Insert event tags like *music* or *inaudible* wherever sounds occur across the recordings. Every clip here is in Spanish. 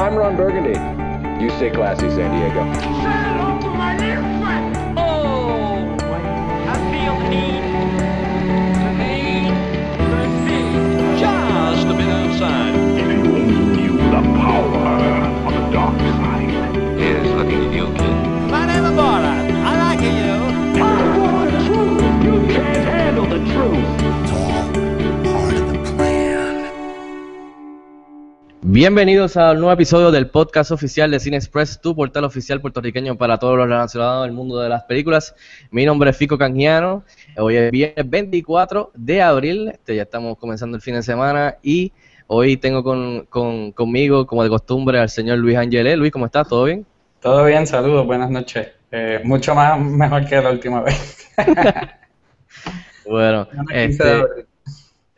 I'm Ron Burgundy. You stay classy, San Diego. Oh, I feel the need, need, just a bit outside. Bienvenidos al nuevo episodio del podcast oficial de Cine Express, tu portal oficial puertorriqueño para todos los relacionados del mundo de las películas. Mi nombre es Fico Canjiano. Hoy es viernes 24 de abril. Este, ya estamos comenzando el fin de semana y hoy tengo con, con- conmigo, como de costumbre, al señor Luis Angelé. Luis, ¿cómo estás? ¿Todo bien? Todo bien, saludos, buenas noches. Eh, mucho más mejor que la última vez. *laughs* Bueno, este.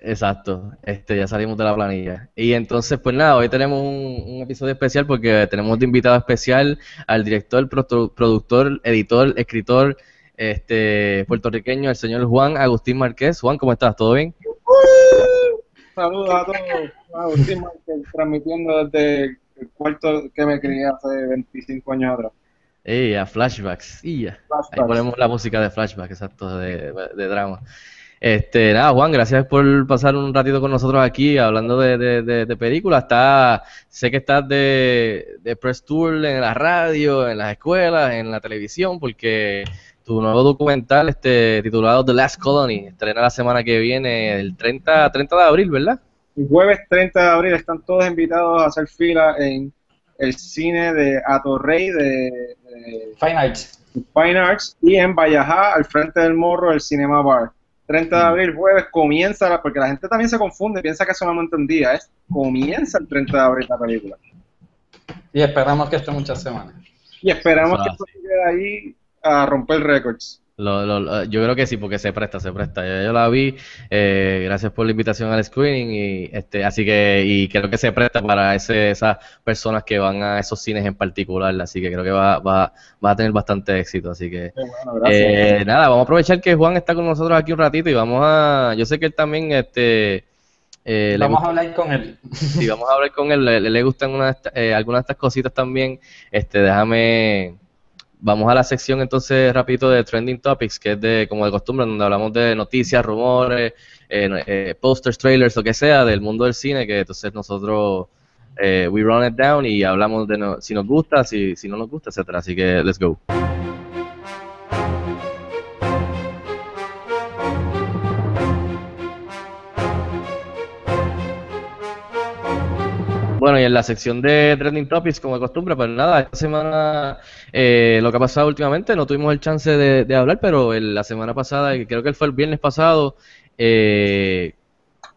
Exacto, este, ya salimos de la planilla. Y entonces, pues nada, hoy tenemos un, un episodio especial porque tenemos de invitado especial al director, produ- productor, editor, escritor este, puertorriqueño, el señor Juan Agustín Márquez. Juan, ¿cómo estás? ¿Todo bien? Saludos a todos. Agustín Márquez, transmitiendo desde el cuarto que me crié hace 25 años atrás. Ey, a flashbacks. Y ya. Ahí Flashbacks. ponemos la música de flashback, exacto, de, de drama. Este, nada, Juan, gracias por pasar un ratito con nosotros aquí hablando de, de, de, de películas. Está, sé que estás de, de press tour en la radio, en las escuelas, en la televisión, porque tu nuevo documental, este, titulado The Last Colony, estrena la semana que viene, el 30, 30 de abril, ¿verdad? El jueves 30 de abril están todos invitados a hacer fila en el cine de Atorrey de, de Fine Arts. Fine Arts y en Vallajá, al frente del morro, el Cinema Bar. 30 de abril, jueves, comienza, la- porque la gente también se confunde, piensa que solamente un día, es comienza el 30 de abril la película. Y esperamos que esté muchas semanas. Y esperamos que esto llegue ahí a romper récords. Lo- lo- lo- yo creo que sí, porque se presta, se presta. Yo, yo la vi, eh, gracias por la invitación al screening y este, así que y creo que se presta para ese, esas personas que van a esos cines en particular, así que creo que va, va, va a tener bastante éxito, así que bueno, eh, nada, vamos a aprovechar que Juan está con nosotros aquí un ratito y vamos a, yo sé que él también, este, eh, Vamos gusta- a hablar con él. Sí, vamos a hablar con él. Le, le gustan una eh, algunas de estas cositas también. Este, déjame. Vamos a la sección entonces rapidito de Trending Topics, que es de como de costumbre, donde hablamos de noticias, rumores, eh, eh, posters, trailers, lo que sea del mundo del cine, que entonces nosotros eh, we run it down y hablamos de no- si nos gusta, si, si no nos gusta, etcétera. Así que let's go. Y en la sección de Trending Topics, como de costumbre, pues nada, esta semana eh, lo que ha pasado últimamente, no tuvimos el chance de, de hablar, pero la semana pasada, creo que fue el viernes pasado, eh,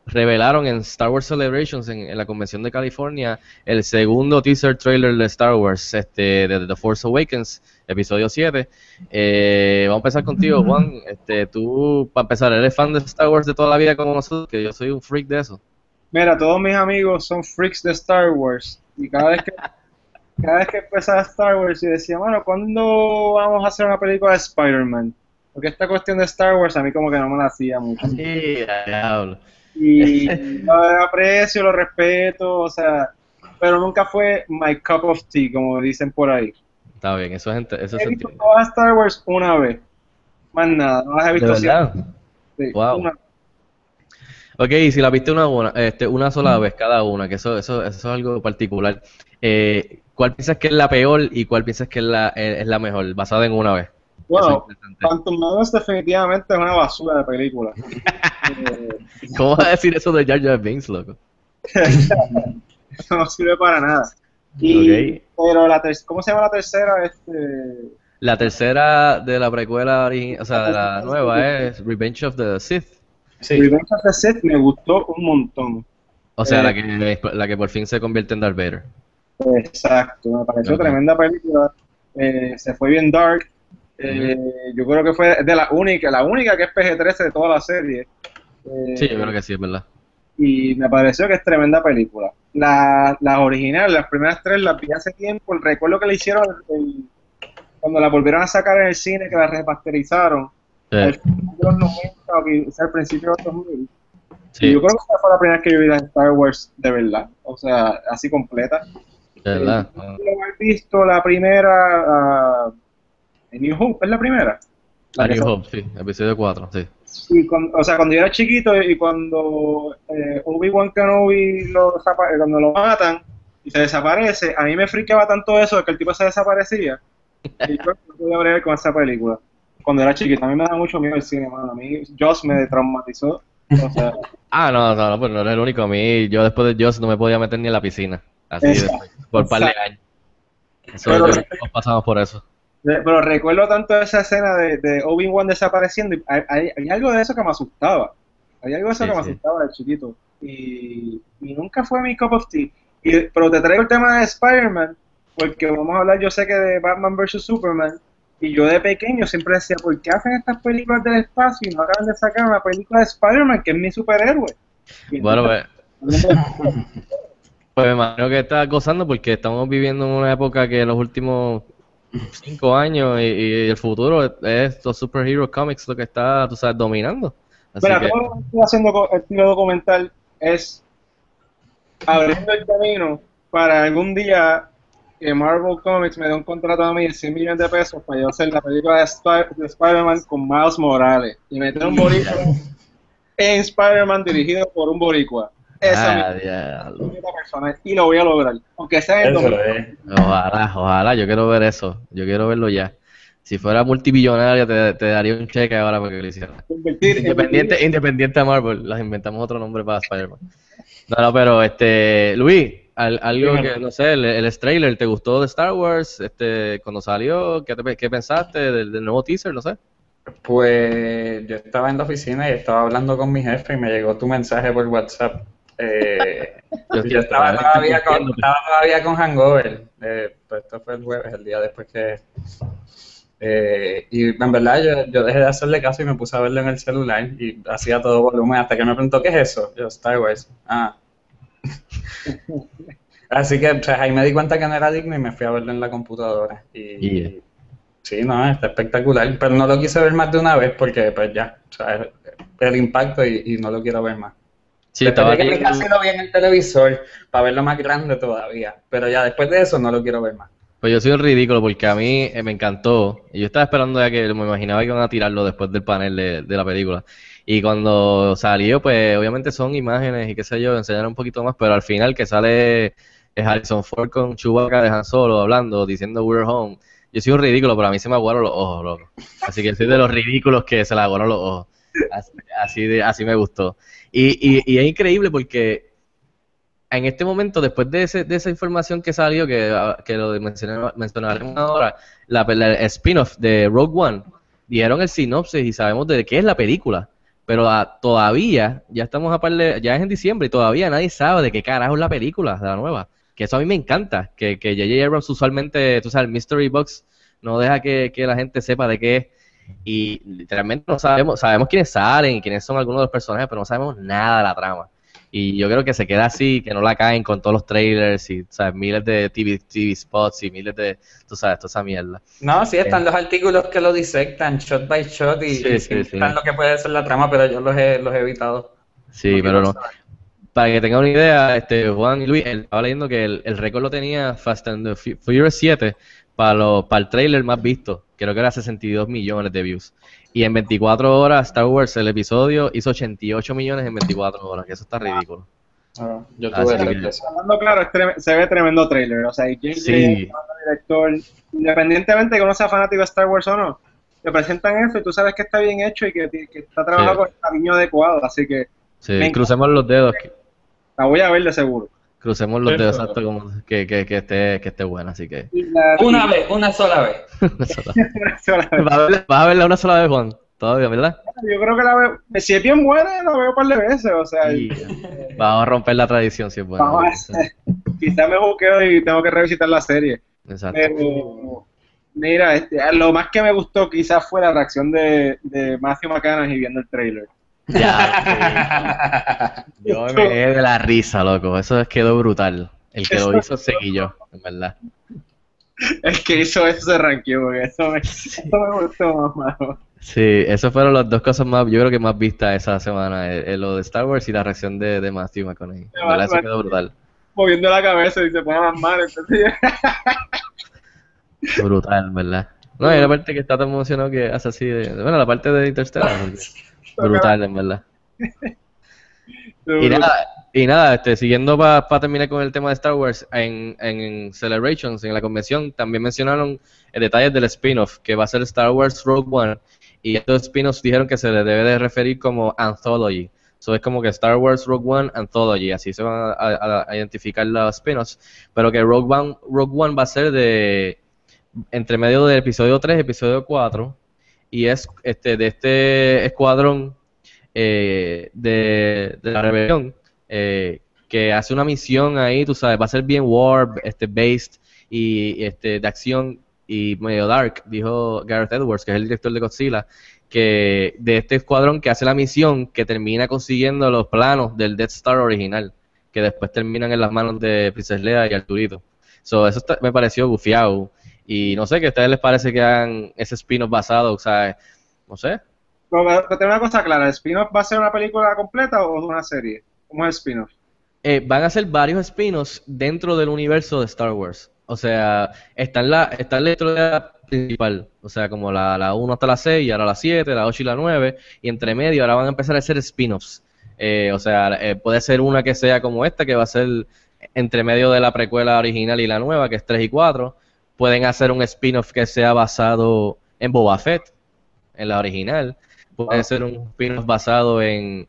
revelaron en Star Wars Celebrations, en, en la convención de California, el segundo teaser trailer de Star Wars, este, de The Force Awakens, episodio 7. Eh, vamos a empezar contigo, Juan. Este, tú, para empezar, ¿eres fan de Star Wars de toda la vida como nosotros? Que yo soy un freak de eso. Mira, todos mis amigos son freaks de Star Wars y cada vez que *laughs* cada vez que empezaba Star Wars y decía, bueno, ¿cuándo vamos a hacer una película de Spider-Man? Porque esta cuestión de Star Wars a mí como que no me la hacía mucho. Sí, diablo. Y *laughs* lo aprecio, lo respeto, o sea, pero nunca fue my cup of tea, como dicen por ahí. Está bien, eso es, eso He visto todas Star Wars una vez, más nada, no las he ¿De visto verdad? siempre. Sí, Wow. una- Ok, y si la viste una, una, este, una sola vez cada una, que eso, eso, eso es algo particular, eh, ¿cuál piensas que es la peor y cuál piensas que es la, eh, es la mejor, basada en una vez? Bueno, es. Phantom Menace definitivamente es una basura de película. *laughs* Eh, ¿Cómo vas a decir eso de Jar Jar Binks, loco? *laughs* no sirve para nada. Y, Ok. Pero la ter- ¿cómo se llama la tercera? Este, La tercera de la precuela, o sea, de la nueva es Revenge of the Sith. Sí. Revenge of the Sith me gustó un montón. O sea, Eh. la que, la que por fin se convierte en Darth Vader. Exacto, me pareció Ok. tremenda película. Eh, se fue bien dark. Eh, Yo creo que fue de la única, la única que es PG-13 de toda la serie. Eh, Sí, yo creo que sí, es verdad. y me pareció que es tremenda película. La- Las originales, las primeras tres las vi hace tiempo. Recuerdo que le hicieron el- cuando la volvieron a sacar en el cine, que la remasterizaron. Sí, al final de los 90 o quizá al principio de los 2000. sí. Yo creo que esa fue la primera vez que yo vi la Star Wars de verdad, o sea, así completa. ¿Verdad? Yo recuerdo haber visto la primera, ah, en New Hope, ¿es la primera? La New Hope, sí, episodio 4, sí. Y cuan- o sea, cuando yo era chiquito y cuando eh, Obi-Wan Kenobi lo, eh, cuando lo matan y se desaparece, a mí me friqueaba tanto eso de que el tipo se desaparecía. Y yo no podía bregar con esa película. Cuando era chiquito, a mí me da mucho miedo el cine, mano. A mí Joss me traumatizó. O sea, *laughs* Ah, no, no, no, pues no eres el único. A mí, yo después de Joss no me podía meter ni en la piscina. Así, de, por un par de años. Eso, Pero- yo pasamos por eso. pero recuerdo tanto esa escena de, de Obi-Wan desapareciendo y hay, hay- hay algo de eso que me asustaba. Hay algo de eso Sí, que me asustaba de chiquito. Y, y nunca fue mi cup of tea. Y, pero te traigo el tema de Spider-Man, porque vamos a hablar, yo sé que de Batman vs. Superman, y yo de pequeño siempre decía, ¿por qué hacen estas películas del espacio y no acaban de sacar una película de Spider-Man, que es mi superhéroe? Y Bueno, pues, pues me imagino que estás gozando porque estamos viviendo en una época que en los últimos cinco años y, y el futuro es los superhero comics lo que está, tú sabes, dominando. Así Mira, que, todo lo que estoy haciendo con el estilo documental es abriendo el camino para algún día que Marvel Comics me dé un contrato a mí de 100 millones de pesos para yo hacer la película de, de Spider-Man con Miles Morales y meter un boricua *laughs* en Spider-Man dirigido por un boricua. Esa ah, es diablo. mi meta personal y lo voy a lograr, aunque sea en el Eso 2000. es. Ojalá, ojalá, yo quiero ver eso, yo quiero verlo ya. Si fuera multibillonario te, te daría un cheque ahora para que lo hiciera. Invertir- Independiente, independiente de Marvel, las inventamos otro nombre para Spider-Man. No, no, pero este, Luis, al- algo que, no sé, el, el trailer, ¿te gustó de Star Wars? Este, cuando salió, ¿qué, te- qué pensaste del, del nuevo teaser? No sé. Pues yo estaba en la oficina y estaba hablando con mi jefe y me llegó tu mensaje por WhatsApp. *laughs* Eh, yo estaba todavía con, estaba todavía con Hangover. Eh, pues esto fue el jueves, el día después que... eh, y en verdad yo, yo dejé de hacerle caso y me puse a verlo en el celular y hacía todo volumen hasta que me preguntó, ¿qué es eso? Yo, Star Wars. Ah. Así que pues, ahí me di cuenta que no era digno y me fui a verlo en la computadora. Y, Yeah. sí, no, está espectacular. Pero no lo quise ver más de una vez porque pues ya, o sea, el impacto y, y no lo quiero ver más. Sí, estaba que me casi lo vi en el televisor para verlo más grande todavía. Pero ya después de eso no lo quiero ver más. Pues yo soy un ridículo porque a mí eh, me encantó. Y yo estaba esperando ya que me imaginaba que iban a tirarlo después del panel de, de la película. Y cuando salió, pues obviamente son imágenes y qué sé yo, enseñaron un poquito más, pero al final que sale es Harrison Ford con Chewbacca de Han Solo hablando, diciendo We're home. Yo soy un ridículo, pero a mí se me aguaron los ojos, loco. Así que soy de los ridículos que se le aguaron los ojos. Así, así de, así me gustó. Y, y, es increíble porque en este momento, después de, ese, de esa información que salió, que, ah, que lo mencionaremos ahora, la, la- el spin-off de Rogue One, dieron el sinopsis y sabemos de qué es la película. Pero ah, todavía, ya estamos a par de- ya es en diciembre y todavía nadie sabe de qué carajo es la película de la nueva. Que eso a mí me encanta, que que J.J. Abrams usualmente, tú sabes, el Mystery Box no deja que, que la gente sepa de qué es. Y literalmente no sabemos, sabemos quiénes salen y quiénes son algunos de los personajes, pero no sabemos nada de la trama. Y yo creo que se queda así, que no la caen con todos los trailers y, ¿sabes? Miles de TV, TV spots y miles de, tú sabes, toda esa mierda. No, sí, están los artículos que lo disectan shot by shot y, Sí, y sí, sí. están lo que puede ser la trama, pero yo los he, los he evitado. Sí, No pero no. Para que tengan una idea, este Juan y Luis, él estaba leyendo que el, el récord lo tenía Fast and the Fu- Furious 7 para, lo, para el trailer más visto. Creo que era 62 millones de views. Y en 24 horas, Star Wars, el episodio, hizo 88 millones en 24 horas, que eso está ridículo. Ah, yo tuve que-. Hablando claro, se ve tremendo trailer. O sea, y James Sí. Director, independientemente de que uno sea fanático de Star Wars o no, te presentan eso y tú sabes que está bien hecho y que, que está trabajado Sí. con el cariño adecuado. Así que Sí, crucemos los dedos, la voy a ver de seguro. Crucemos los dedos, exacto, como que, que, que esté, que esté buena, así que... Una vez, una sola vez. *laughs* *laughs* una sola vez. ¿Vas a, verla, vas a verla una sola vez, Juan, todavía, ¿verdad? Yo creo que la veo. Si es bien buena, la veo un par de veces. O sea, Y *laughs* vamos a romper la tradición, si es buena. vamos a- quizás me buqueo y tengo que revisitar la serie. Exacto. Pero, mira, este, lo más que me gustó quizás fue la reacción de, de Matthew McConaughey viendo el trailer. Ya, sí. *laughs* Yo me quedé de la risa, loco. Eso quedó brutal. El que lo hizo seguí yo, en verdad. El que hizo eso se ranqueó, porque eso me, eso me gustó más, mano. Sí, esas fueron las dos cosas más, yo creo que más vistas esa semana, eh, eh, lo de Star Wars y la reacción de, de Matthew McConaughey. En verdad, eso quedó brutal. moviendo la cabeza y se pone las manos. entonces- Brutal, ¿verdad? No, y la parte que está tan emocionado que hace así de... Bueno, la parte de Interstellar. porque- Brutal, en verdad. *laughs* Y nada, y nada este, siguiendo para terminar con el tema de Star Wars, en, en Celebrations, en la convención, también mencionaron eh, detalles del spin-off, que va a ser Star Wars Rogue One, y estos spin-offs dijeron que se le debe de referir como Anthology. So es como que Star Wars Rogue One Anthology, así se van a, a- a identificar los spin-offs, pero que Rogue One, Rogue One va a ser de entre medio del episodio 3 y episodio 4, y es este de este escuadrón eh, de, de la rebelión eh, que hace una misión ahí, tú sabes, va a ser bien warp, este based y este de acción y medio dark, dijo Gareth Edwards, que es el director de Godzilla, que de este escuadrón que hace la misión que termina consiguiendo los planos del Death Star original, que después terminan en las manos de Princess Leia y Arturito. So, eso me pareció gufiado. Y no sé, ¿qué a ustedes les parece que hagan ese spin-off basado? O sea, no sé, Pero, pero tengo una cosa clara, ¿el spin-off va a ser una película completa o una serie? ¿Cómo es el spin-off? Eh, van a ser varios spin-offs dentro del universo de Star Wars. O sea, está en la, está en la historia principal. O sea, como la, la 1 hasta la 6, y ahora la 7, la 8 y la 9. Y entre medio ahora van a empezar a hacer spin-offs. Eh, o sea, eh, puede ser una que sea como esta, que va a ser entre medio de la precuela original y la nueva, que es 3 y 4. Pueden hacer un spin-off que sea basado en Boba Fett, en la original. Puede ser un spin-off basado en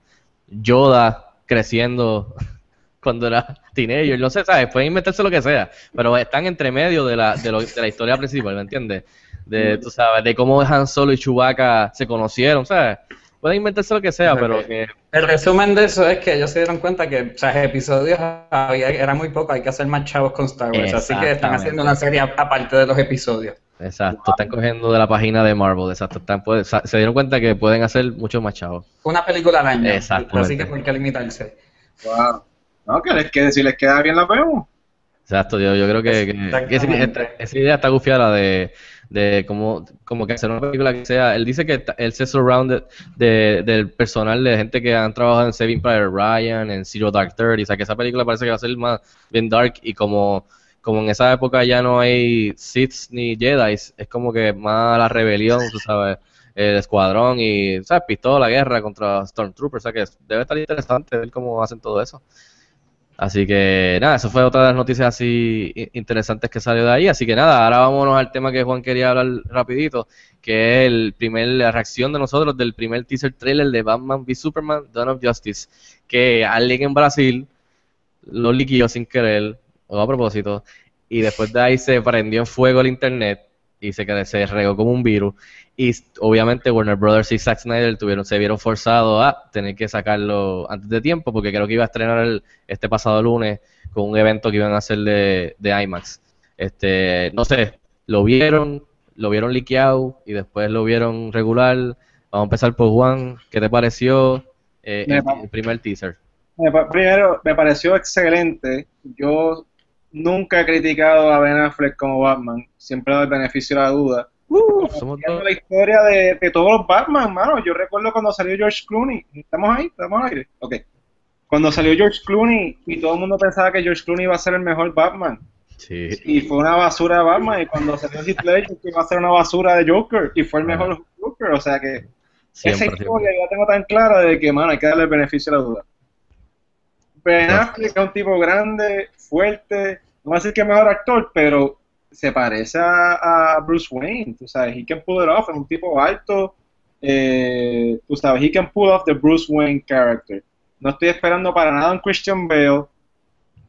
Yoda creciendo *laughs* cuando era teenager, no sé, ¿sabes? Pueden inventarse lo que sea, pero están entre medio de la, de, lo- de la historia principal, ¿me entiendes? De, tú sabes, de cómo Han Solo y Chewbacca se conocieron, ¿sabes? Pueden inventarse lo que sea, pero que... El resumen de eso es que ellos se dieron cuenta que, o sea, episodios había, era muy poco, hay que hacer más chavos con Star Wars, así que están haciendo una serie aparte de los episodios. Exacto, están cogiendo de la página de Marvel, exacto, están, puede- se dieron cuenta que pueden hacer mucho más chavos. Una película al año, Exactamente. así que por qué limitarse. Wow. No, que, les quede, si les queda bien la vemos. Exacto, yo, yo creo que, que- que esa, esa idea está gufiada de, de como, como que hacer una película que sea, él dice que él se surrounded de, del personal de gente que han trabajado en Saving Private Ryan, en Zero Dark Thirty, o sea que esa película parece que va a ser más bien dark y como, como en esa época ya no hay Siths ni Jedi, es como que más la rebelión, tú sabes, el escuadrón y, ¿sabes? Pistola, guerra contra Stormtroopers, o sea que debe estar interesante ver cómo hacen todo eso. Así que nada, eso fue otra de las noticias así interesantes que salió de ahí. Así que nada, ahora vámonos al tema que Juan quería hablar rapidito, que es el primer, la reacción de nosotros del primer teaser trailer de Batman v Superman, Dawn of Justice, que alguien en Brasil lo liquidó sin querer, o a propósito, y después de ahí se prendió en fuego el internet y se, se regó como un virus. Y obviamente Warner Brothers y Zack Snyder tuvieron, se vieron forzados a tener que sacarlo antes de tiempo, porque creo que iba a estrenar el- este pasado lunes con un evento que iban a hacer de, de IMAX. Este, no sé, lo vieron, lo vieron liqueado y después lo vieron regular. Vamos a empezar por Juan, ¿qué te pareció eh, el, el primer teaser? Primero, me pareció excelente. Yo nunca he criticado a Ben Affleck como Batman. Siempre doy el beneficio de la duda. Somos dos. la historia de, de todos los Batman, mano. Yo recuerdo cuando salió George Clooney. ¿Estamos ahí? ¿Estamos al aire? Ok. Cuando salió George Clooney y todo el mundo pensaba que George Clooney iba a ser el mejor Batman. Sí. Y fue una basura de Batman. Y cuando salió Heath Ledger, que iba a ser una basura de Joker. Y fue el mejor Joker. O sea que esa historia yo la tengo tan clara de que, mano, hay que darle el beneficio de la duda. Ben Affleck es un tipo grande, fuerte, no voy a decir que es mejor actor, pero se parece a, Bruce Wayne, tú sabes, he can pull it off, es un tipo alto, eh, tú sabes, he can pull off the Bruce Wayne character. No estoy esperando para nada un Christian Bale,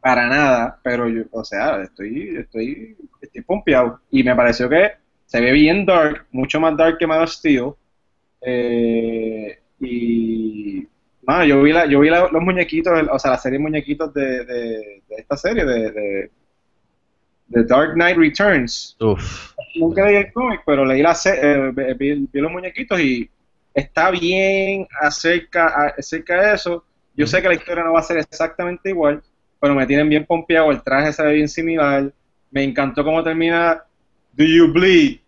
para nada, pero yo, o sea, estoy, estoy, estoy pompeado. Y me pareció que se ve bien dark, mucho más dark que Man of Steel. Eh, y mano, yo vi, la, yo vi los muñequitos, o sea, la serie de muñequitos de, de, esta serie, de, de Dark Knight Returns. Uf. Nunca leí el cómic, pero leí la eh, vi, vi los muñequitos y está bien acerca, acerca de eso. Yo sé que la historia no va a ser exactamente igual, pero me tienen bien pompeado, el traje se ve bien similar. Me encantó cómo termina Do you bleed?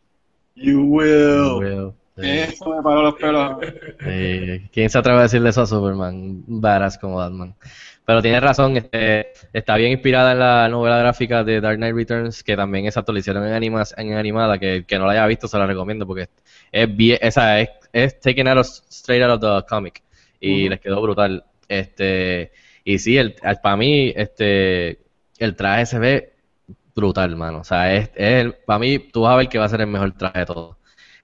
You will. Will. Sí. Eso me paró los pelos. Sí, ¿Quién se atreve a decirle eso a Superman? Badass como Batman. Pero tienes razón, este, está bien inspirada en la novela gráfica de Dark Knight Returns, que también esa lo hicieron en, animada, que, que no la haya visto se la recomiendo porque es bien, esa es, es taken out of, straight out of the comic y les quedó brutal. Este, y sí, el, para mí, este, el traje se ve brutal, mano. O sea, es, es para mí, tú vas a ver que va a ser el mejor traje de todos.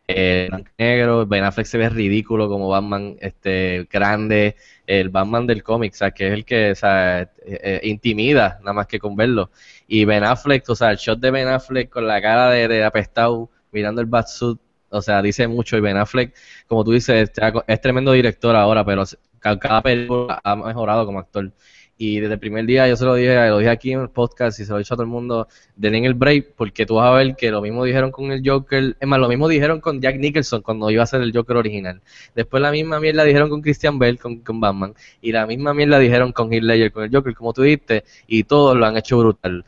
Eh, negro, Ben Affleck se ve ridículo como Batman, este, grande, el Batman del cómic, o sea, que es el que, o sea, eh, eh, intimida nada más que con verlo. Y Ben Affleck, o sea, el shot de Ben Affleck con la cara de, de apestado, mirando el Batsuit, o sea, dice mucho. Y Ben Affleck, como tú dices, es tremendo director ahora, pero cada película ha mejorado como actor. Y desde el primer día yo se lo dije, lo dije aquí en el podcast y se lo he dicho a todo el mundo, denle el break porque tú vas a ver que lo mismo dijeron con el Joker, es más, lo mismo dijeron con Jack Nicholson cuando iba a ser el Joker original. Después la misma mierda dijeron con Christian Bale, con, Batman, y la misma mierda dijeron con Heath Ledger, con el Joker, como tú dijiste, y todos lo han hecho brutal.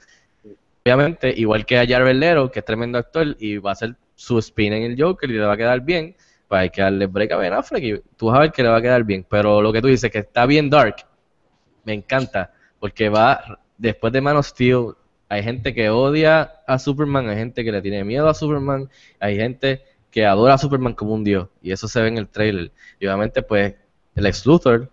Obviamente, igual que a Jared Leto, que es tremendo actor, y va a hacer su spin en el Joker y le va a quedar bien, pues hay que darle break a Ben Affleck y tú vas a ver que le va a quedar bien. Pero lo que tú dices, que está bien dark, me encanta, porque va, después de Man of Steel, hay gente que odia a Superman, hay gente que le tiene miedo a Superman, hay gente que adora a Superman como un dios, y eso se ve en el trailer. Y obviamente, pues, el ex Luthor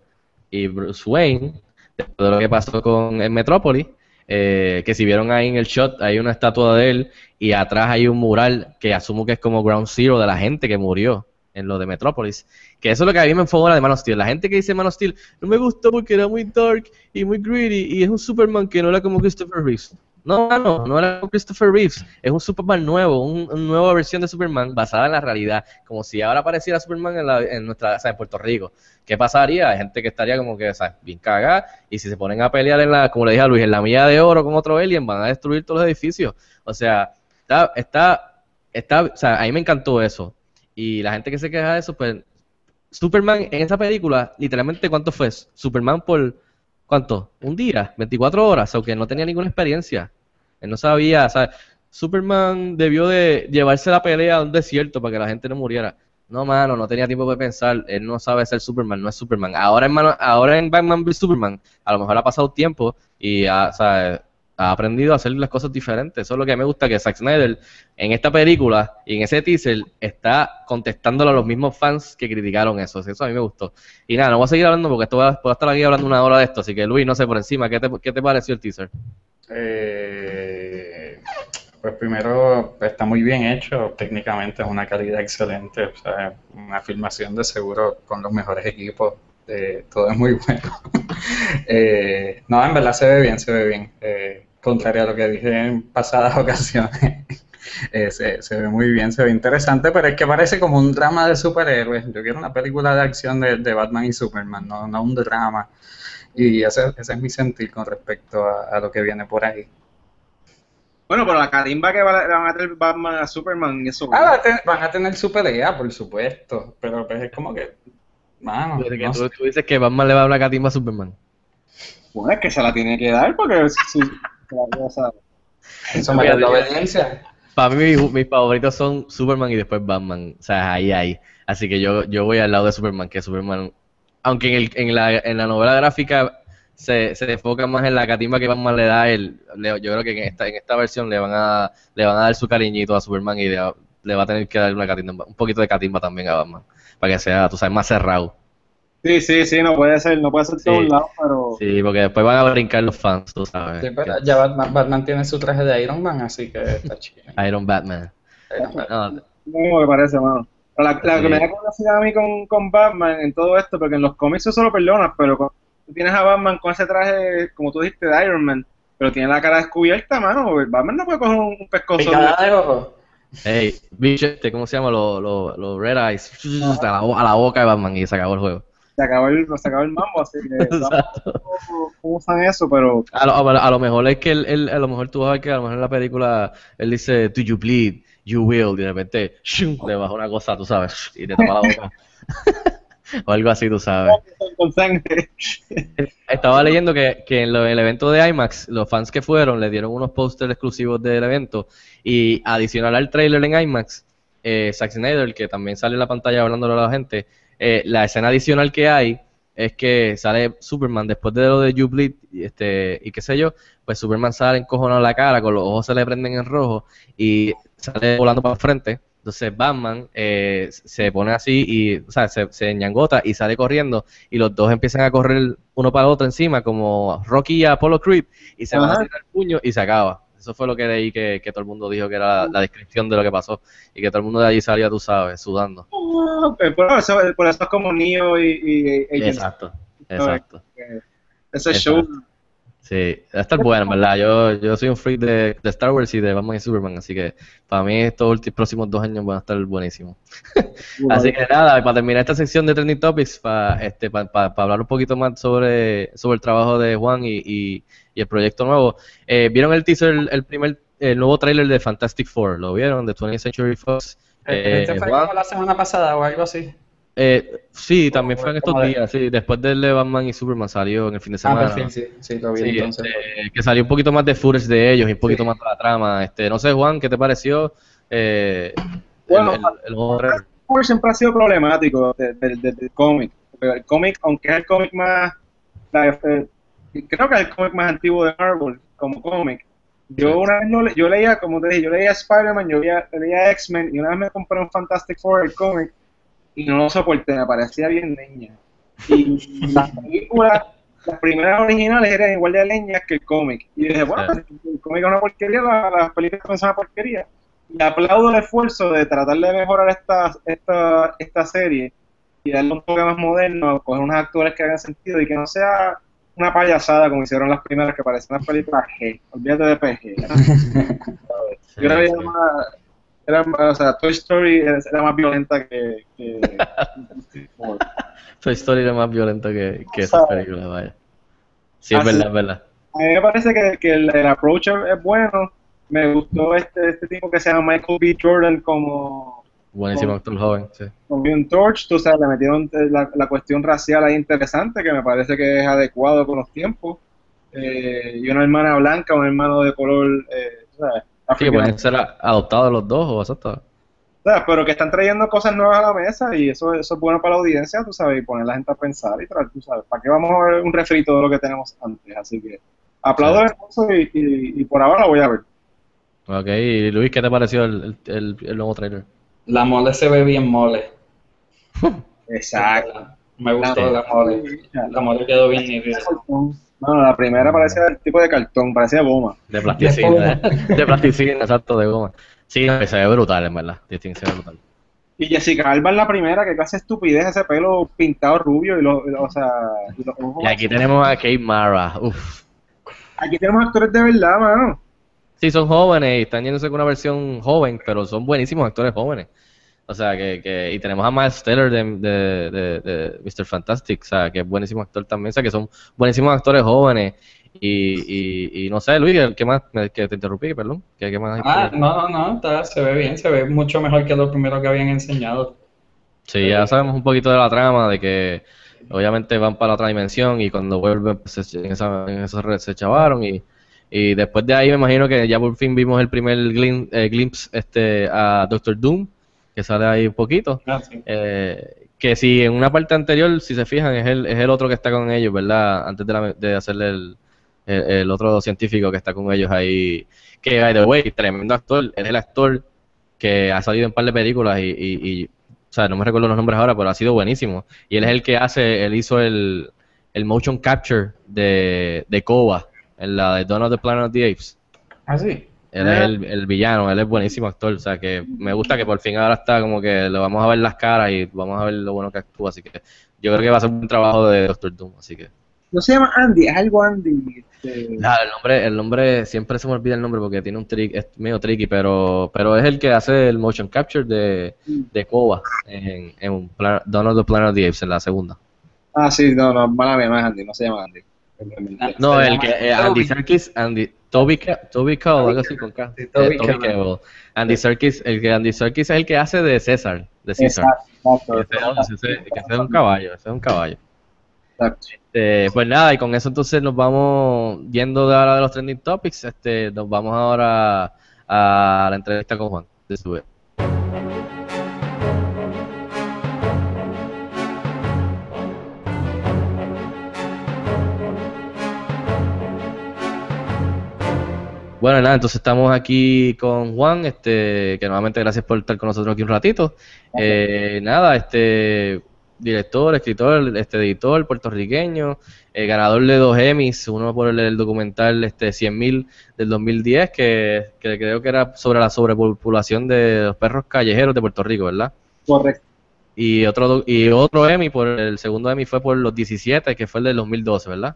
y Bruce Wayne, después de lo que pasó con el Metrópolis, eh, que si vieron ahí en el shot, hay una estatua de él y atrás hay un mural que asumo que es como Ground Zero de la gente que murió en lo de Metrópolis. Que eso es lo que a mí me enfogó de Man of Steel. La gente que dice Man of Steel no me gustó porque era muy dark y muy greedy y es un Superman que no era como Christopher Reeves. No, no, no era como Christopher Reeves. Es un Superman nuevo, un, una nueva versión de Superman basada en la realidad. Como si ahora apareciera Superman en, la, en nuestra, o sea, en Puerto Rico. ¿Qué pasaría? Hay gente que estaría como que, o sea, bien cagada. Y si se ponen a pelear en la, como le dije a Luis, en la milla de oro con otro alien, van a destruir todos los edificios. O sea, está, está, está, o sea, a mí me encantó eso. Y la gente que se queja de eso, pues Superman en esa película, literalmente, ¿cuánto fue? Superman por, ¿cuánto? Un día, 24 horas, aunque no tenía ninguna experiencia. Él no sabía, sea, Superman debió de llevarse la pelea a un desierto para que la gente no muriera. No, mano, no tenía tiempo de pensar. Él no sabe ser Superman, no es Superman. Ahora en, ahora en Batman v Superman, a lo mejor ha pasado tiempo y o sea, ha aprendido a hacer las cosas diferentes. Eso es lo que me gusta, que Zack Snyder en esta película y en ese teaser está contestándole a los mismos fans que criticaron eso. Eso a mí me gustó. Y nada, no voy a seguir hablando porque esto voy a, estar aquí hablando una hora de esto. Así que Luis, no sé, por encima, ¿qué te, qué te pareció el teaser? Eh, pues primero está muy bien hecho, técnicamente es una calidad excelente, o sea, una filmación de seguro con los mejores equipos, eh, todo es muy *laughs* bueno. eh, no, en verdad se ve bien, se ve bien. Eh, contrario a lo que dije en pasadas *laughs* ocasiones. Eh, se, ve muy bien, se ve interesante, pero es que parece como un drama de superhéroes. Yo quiero una película de acción de, Batman y Superman, no, no un drama. Y ese, ese, es mi sentir con respecto a, lo que viene por ahí. Bueno, pero la carimba que van a tener Batman a Superman, eso. Ah, van a tener su pelea, por supuesto. Pero pues es como que. Mano, que tú, dices que Batman le va a dar una catimba a Superman. Bueno, es que se la tiene que dar porque si, eso me da obediencia. Para mí, mis, favoritos son Superman y después Batman. O sea, ahí, ahí. Así que yo, yo voy al lado de Superman, que Superman. Aunque en, el, en, la, en la novela gráfica se, se enfoca más en la catimba que Batman le da a él. yo creo que en esta, en esta versión le van a le van a dar su cariñito a Superman y le, va a tener que dar una catimba, un poquito de catimba también a Batman. Para que sea, tú sabes, más cerrado. Sí, sí, sí, no puede ser, no puede ser todo un lado, pero... Sí, porque después van a brincar los fans, tú sabes. Sí, pero ya Batman, tiene su traje de Iron Man, así que está *laughs* chido. Iron Batman. Iron Batman. No, me parece, mano. La, la que me da curiosidad a mí con, con, Batman en todo esto, porque en los cómics eso lo perdonas, pero tú tienes a Batman con ese traje, como tú dijiste, de Iron Man, pero tiene la cara descubierta, mano. Batman no puede coger un pescozo. de ojo. Hey, bicho, este, ¿cómo se llama? Los lo, lo Red Eyes. A la, a la boca de Batman y se acabó el juego se acabó el, se acabó el mambo, así que *laughs* cómo usan eso, pero... A lo, a lo mejor es que él, a lo mejor tú vas a ver que a lo mejor en la película él dice, do you bleed? You will, y de repente ¡shum! le baja una cosa, tú sabes, y te tapa la boca. *laughs* o algo así, tú sabes. Estaba leyendo que, que en, el evento de IMAX, los fans que fueron le dieron unos pósters exclusivos del evento y adicional al trailer en IMAX, eh, Zack Snyder, que también sale en la pantalla hablándole a la gente, eh, la escena adicional que hay es que sale Superman después de lo de y este, y qué sé yo, pues Superman sale encojonado la cara, con los ojos se le prenden en rojo y sale volando para el frente. Entonces Batman eh, se pone así y, o sea, se, se ñangota y sale corriendo y los dos empiezan a correr uno para el otro encima como Rocky y Apollo Creed y se van a tirar el puño y se acaba. Eso fue lo que leí que, que todo el mundo dijo que era la, la descripción de lo que pasó y que todo el mundo de allí salía, tú sabes, sudando. Ah, por, eso, por eso es como Neo y, y, y Agent Exacto, exacto. Ese Exacto. show. Sí, va a estar bueno, en verdad. Yo, yo soy un freak de, de Star Wars y de Batman y Superman, así que para mí estos últimos próximos dos años van a estar buenísimos. *laughs* Así que nada, para terminar esta sección de Trending Topics, para este, pa- pa- pa hablar un poquito más sobre, sobre el trabajo de Juan y, y- y el proyecto nuevo, eh, ¿vieron el teaser, el, el primer, el nuevo tráiler de Fantastic Four? ¿Lo vieron? De 20th Century Fox. Eh, Este fue Juan, como la semana pasada o algo así. eh, sí, también fue en estos días, sí, después del de Batman y Superman salió en el fin de Ah, semana. por fin, sí, sí, lo vi Sí, entonces. este, que salió un poquito más de footage de ellos y un poquito Sí. más de la trama. Este, no sé, Juan, ¿qué te pareció? Eh, Bueno, el, el- el Wars siempre ha sido problemático de- de- de- del cómic. El cómic, aunque es el cómic más. la- eh, creo que es el cómic más antiguo de Marvel como cómic. Yo una vez no le- yo leía, como te dije, yo leía Spider-Man, yo leía, leía X-Men y una vez me compré un Fantastic Four, el cómic, y no lo soporté, me parecía bien leña. Y *laughs* las películas, las primeras originales eran igual de leñas que el cómic. Y dije, bueno, el cómic es una porquería, la- las películas son una porquería. Y aplaudo el esfuerzo de tratar de mejorar esta, esta, esta serie y darle un toque más moderno, coger unos actores que hagan sentido y que no sea una payasada como hicieron las primeras que parecían unas películas G. Olvídate de PG. *laughs* Yo creo que sí. era más, era o sea, *laughs* Toy Story era más violenta que, que Toy Story era más violenta que, que esas películas, vaya. Sí, es así- verdad, es verdad. A mí me parece que, que el, el approach es bueno. Me gustó este, este tipo que se llama Michael B. Jordan como, Buenísimo Con- actor joven, sí. como un Torch. Tú sabes, le metieron la, la cuestión racial ahí interesante, que me parece que es adecuado con los tiempos. Eh, y una hermana blanca, un hermano de color, eh, sabes, Sí, pueden ser adoptados los dos o exacto. O sea, pero que están trayendo cosas nuevas a la mesa y eso, eso es bueno para la audiencia, tú sabes, y poner a la gente a pensar y traer, tú sabes, ¿para qué vamos a ver un refrito de lo que tenemos antes? Así que aplaudo esfuerzo y, y, y por ahora lo voy a ver. Ok, y Luis, ¿qué te pareció el, el, el, el nuevo trailer? La mole se ve bien mole. *laughs* Exacto. Me gustó la mole. La mole quedó bien nítida. No, la primera parecía el tipo de cartón, parecía goma. De plasticina, ¿eh? de plasticina, exacto, de goma. Sí, se ve brutal, en verdad. Sí, sí, se ve brutal. Y Jessica Alba es la primera, que clase estupidez ese pelo pintado rubio y los, y los- o sea, y los ojos. Y aquí tenemos a Kate Mara. Uf. Aquí tenemos actores de verdad, mano. Sí, son jóvenes y están yéndose con una versión joven, pero son buenísimos actores jóvenes. O sea, que, que y tenemos a Miles Teller de, de, de, de Mr. Fantastic, o sea, que es buenísimo actor también, o sea, que son buenísimos actores jóvenes. Y, y, y no sé, Luis, ¿qué más? Que te interrumpí, perdón. ¿Qué, qué más Ah, no, no, no, está, se ve bien, se ve mucho mejor que lo primero que habían enseñado. Sí, ya sabemos un poquito de la trama, de que obviamente van para otra dimensión y cuando vuelven pues, se, en, esa, en esa red se chavaron y, y después de ahí me imagino que ya por fin vimos el primer glim- eh, glimpse este, a Doctor Doom, que sale ahí un poquito. Ah, sí. Eh, que si en una parte anterior, si se fijan, es el, es el otro que está con ellos, ¿verdad? Antes de, la- de hacerle el, el, el otro científico que está con ellos ahí. Que, by the way, tremendo actor. Es el actor que ha salido en un par de películas y, y, y, o sea, no me recuerdo los nombres ahora, pero ha sido buenísimo. Y él es el que hace, él hizo el, el motion capture de, de Koba en la de of the Planet of the Apes. Ah, sí. Él es el, el villano, él es buenísimo actor, o sea que me gusta que por fin ahora está como que le vamos a ver las caras y vamos a ver lo bueno que actúa, así que yo creo que va a ser un buen trabajo de Doctor Doom, así que... No se llama Andy, es algo Andy. este, Nada, el nombre, el nombre, siempre se me olvida el nombre porque tiene un trick, es medio tricky, pero, pero es el que hace el motion capture de, de Koba en, en of the Planet of the Apes, en la segunda. Ah, sí, no, no, mala mía, no es Andy, no se llama Andy. No, el que, eh, Andy Toby. Serkis, Andy, Toby, Toby Cowell, algo así con K. Sí, Eh, Toby Toby Cowell. Cowell. Andy Serkis, el que Andy Serkis es el que hace de César, de César. Exacto, Ese, ese- ese- que es un caballo, ese es un caballo. exacto. Eh, pues nada, y con eso entonces nos vamos yendo de ahora de los trending topics, este, nos vamos ahora a la entrevista con Juan de Sube. Bueno, nada, entonces estamos aquí con Juan, este, que nuevamente gracias por estar con nosotros aquí un ratito. Eh, nada, este, director, escritor, este, editor puertorriqueño, eh, ganador de dos Emmys, uno por el, el documental este 100.000 del 2010, que, que creo que era sobre la sobrepopulación de los perros callejeros de Puerto Rico, ¿verdad? Correcto. Y otro, y otro Emmy, por el segundo Emmy fue por los 17, que fue el del 2012, ¿verdad?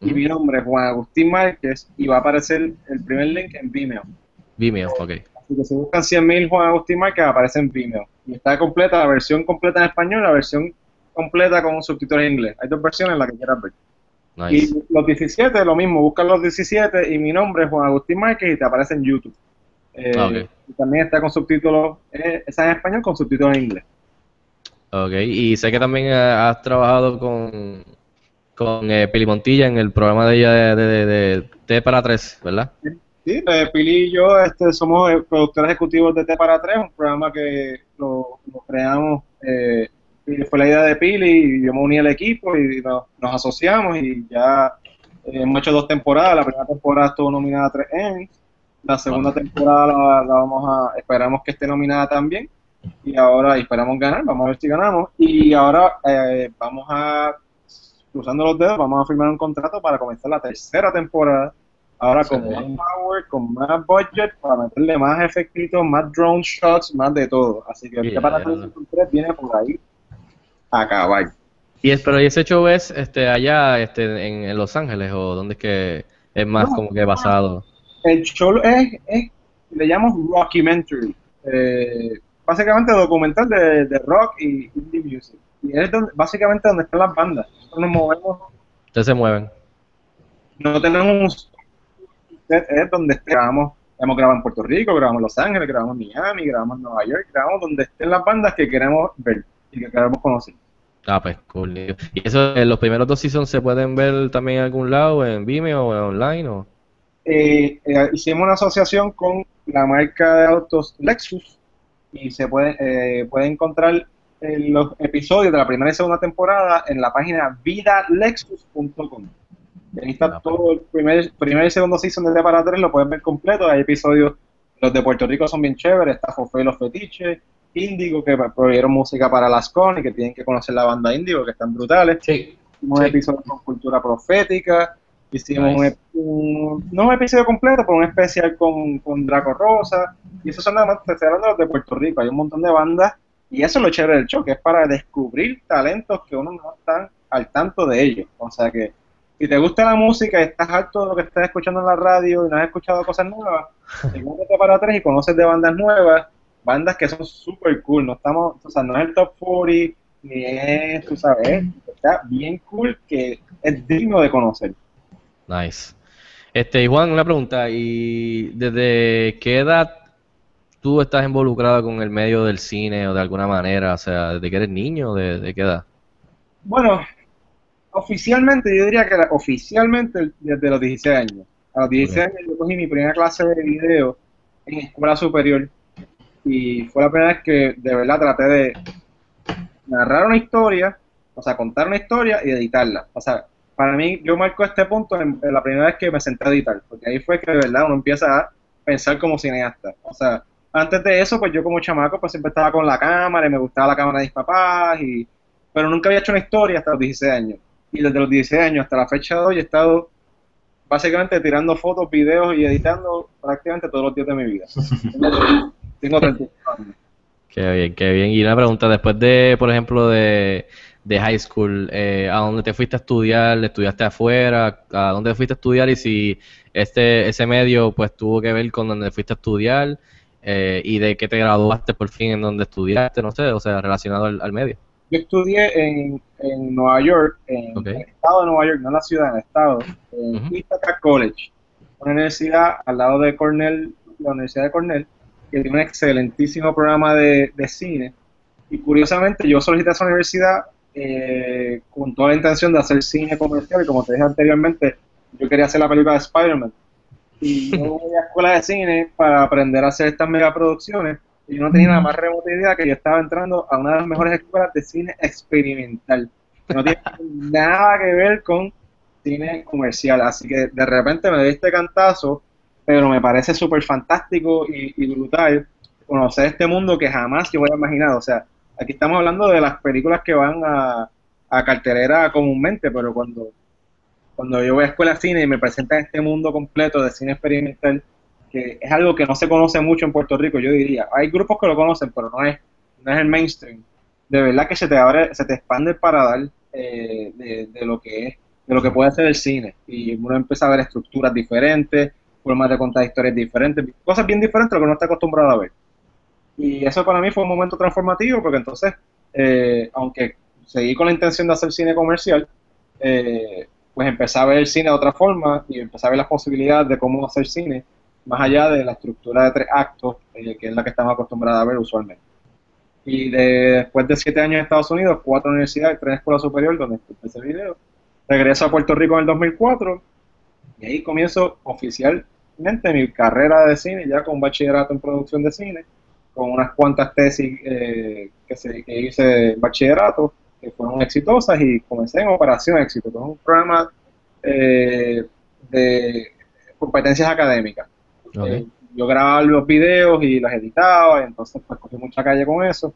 y mi nombre es Juan Agustín Márquez, y va a aparecer el primer link en Vimeo. Vimeo, ok. Así que si buscan 100.000 Juan Agustín Márquez, aparece en Vimeo. Y está completa, la versión completa en español, la versión completa con subtítulos en inglés. Hay dos versiones, la que quieras ver. Nice. Y los 17, lo mismo, buscan los 17 y mi nombre es Juan Agustín Márquez y te aparece en YouTube. Eh, Ah, ok. y también está con subtítulos, eh, está en español con subtítulos en inglés. Ok, y sé que también eh, has trabajado con, con eh, Pili Montilla en el programa de ella de, de, de- de T para 3, ¿verdad? Sí, eh, Pili y yo este, somos eh, productores ejecutivos de T para 3, un programa que lo, lo creamos, eh, y fue la idea de Pili y yo me uní al equipo y nos, nos asociamos y ya eh, hemos hecho dos temporadas, la primera temporada estuvo nominada a 3 Emmys, la segunda temporada la, la vamos a, esperamos que esté nominada también y ahora esperamos ganar, vamos a ver si ganamos. Y ahora eh, vamos a, cruzando los dedos, vamos a firmar un contrato para comenzar la tercera temporada Ahora con más power, con más budget, para meterle más efectitos, más drone shots, más de todo. Así que el Yeah, para yeah. 3 viene por ahí a acabar. Y es, pero ¿y ese show es este, allá este, en, en Los Ángeles o dónde es que es más No, como que basado? El show es, es le llamamos Rockumentary. Eh, básicamente documental de, de rock y indie music. Y es donde, básicamente donde están las bandas. Nos movemos, Ustedes se mueven. no tenemos un es donde grabamos. Hemos grabado en Puerto Rico, grabamos en Los Ángeles, grabamos en Miami, grabamos en Nueva York, grabamos donde estén las bandas que queremos ver y que queremos conocer. Ah, pues cool. Y eso, eh, los primeros dos seasons se pueden ver también en algún lado, en Vimeo o en online o... eh, eh, hicimos una asociación con la marca de autos Lexus y se puede, eh, puede encontrar eh, los episodios de la primera y segunda temporada en la página vidalexus.com. Ahí está todo el primer, primer y segundo season de para 3, lo pueden ver completo. Hay episodios, los de Puerto Rico son bien chéveres, está Fofé y los Fetiches, Índigo, que proveyeron música para las con y que tienen que conocer la banda Índigo, que están brutales. Sí. Hicimos Sí. episodios con cultura profética, hicimos un Nice. un, no un episodio completo, pero un especial con, con Draco Rosa, y eso son nada más, te estoy hablando de los de Puerto Rico, hay un montón de bandas, y eso es lo chévere del show, que es para descubrir talentos que uno no está al tanto de ellos, o sea que si te gusta la música y estás harto de lo que estás escuchando en la radio y no has escuchado cosas nuevas, *laughs* te para atrás y conoces de bandas nuevas, bandas que son super cool, no estamos, o sea, no es el top 40, ni es, tú sabes, está bien cool que es digno de conocer. Nice. Este, Juan, una pregunta. ¿Y desde qué edad tú estás involucrado con el medio del cine o de alguna manera? O sea, ¿desde que eres niño o de, de qué edad? Bueno, oficialmente, yo diría que era- oficialmente desde los 16 años. A los 16 años yo cogí mi primera clase de video en escuela superior y fue la primera vez que de verdad traté de narrar una historia, o sea, contar una historia y editarla. O sea, para mí yo marco este punto en, en la primera vez que me senté a editar, porque ahí fue que de verdad uno empieza a pensar como cineasta. O sea, antes de eso, pues yo como chamaco, pues siempre estaba con la cámara y me gustaba la cámara de mis papás, y, pero nunca había hecho una historia hasta los 16 años. Y desde los 16 años hasta la fecha de hoy he estado básicamente tirando fotos, videos y editando prácticamente todos los días de mi vida. *laughs* Tengo, tengo 35 años. Qué bien, qué bien. Y una pregunta, después de, por ejemplo, de, de high school, eh, ¿a dónde te fuiste a estudiar? ¿Estudiaste afuera? ¿A dónde fuiste a estudiar? Y si este ese medio pues tuvo que ver con donde fuiste a estudiar eh, y de qué te graduaste por fin en donde estudiaste, no sé, o sea, relacionado al, al medio. Yo estudié en, en Nueva York, en el estado de Nueva York, no en la ciudad, en el estado, en Ujú. Ithaca College, una universidad al lado de Cornell la Universidad de Cornell, que tiene un excelentísimo programa de, de cine. Y curiosamente yo solicité a esa universidad eh, con toda la intención de hacer cine comercial y como te dije anteriormente, yo quería hacer la película de Spider-Man. Y *laughs* yo voy a la escuela de cine para aprender a hacer estas megaproducciones y yo no tenía la más remota idea que yo estaba entrando a una de las mejores escuelas de cine experimental. Que no tiene *laughs* nada que ver con cine comercial. Así que de repente me di este cantazo, pero me parece súper fantástico y, y brutal conocer este mundo que jamás yo hubiera imaginado. O sea, aquí estamos hablando de las películas que van a, a cartelera comúnmente, pero cuando, cuando yo voy a escuela de cine y me presentan este mundo completo de cine experimental, que es algo que no se conoce mucho en Puerto Rico, yo diría. Hay grupos que lo conocen, pero no es, no es el mainstream. De verdad que se te abre, se te expande el paradar eh, de, lo que es, de lo que puede ser el cine. Y uno empieza a ver estructuras diferentes, formas de contar historias diferentes, cosas bien diferentes a lo que uno está acostumbrado a ver. Y eso para mí fue un momento transformativo, porque entonces, eh, aunque seguí con la intención de hacer cine comercial, eh, pues empecé a ver cine de otra forma y empecé a ver las posibilidades de cómo hacer cine más allá de la estructura de tres actos, eh, que es la que estamos acostumbrados a ver usualmente. Y de, después de siete años en Estados Unidos, cuatro universidades, tres escuelas superiores donde empecé el video, regreso a Puerto Rico en el 2004 y ahí comienzo oficialmente mi carrera de cine, ya con bachillerato en producción de cine, con unas cuantas tesis eh, que, que hice en bachillerato, que fueron exitosas y comencé en Operación Éxito, que es un programa eh, de competencias académicas. Eh, yo grababa los videos y los editaba, y entonces pues cogí mucha calle con eso.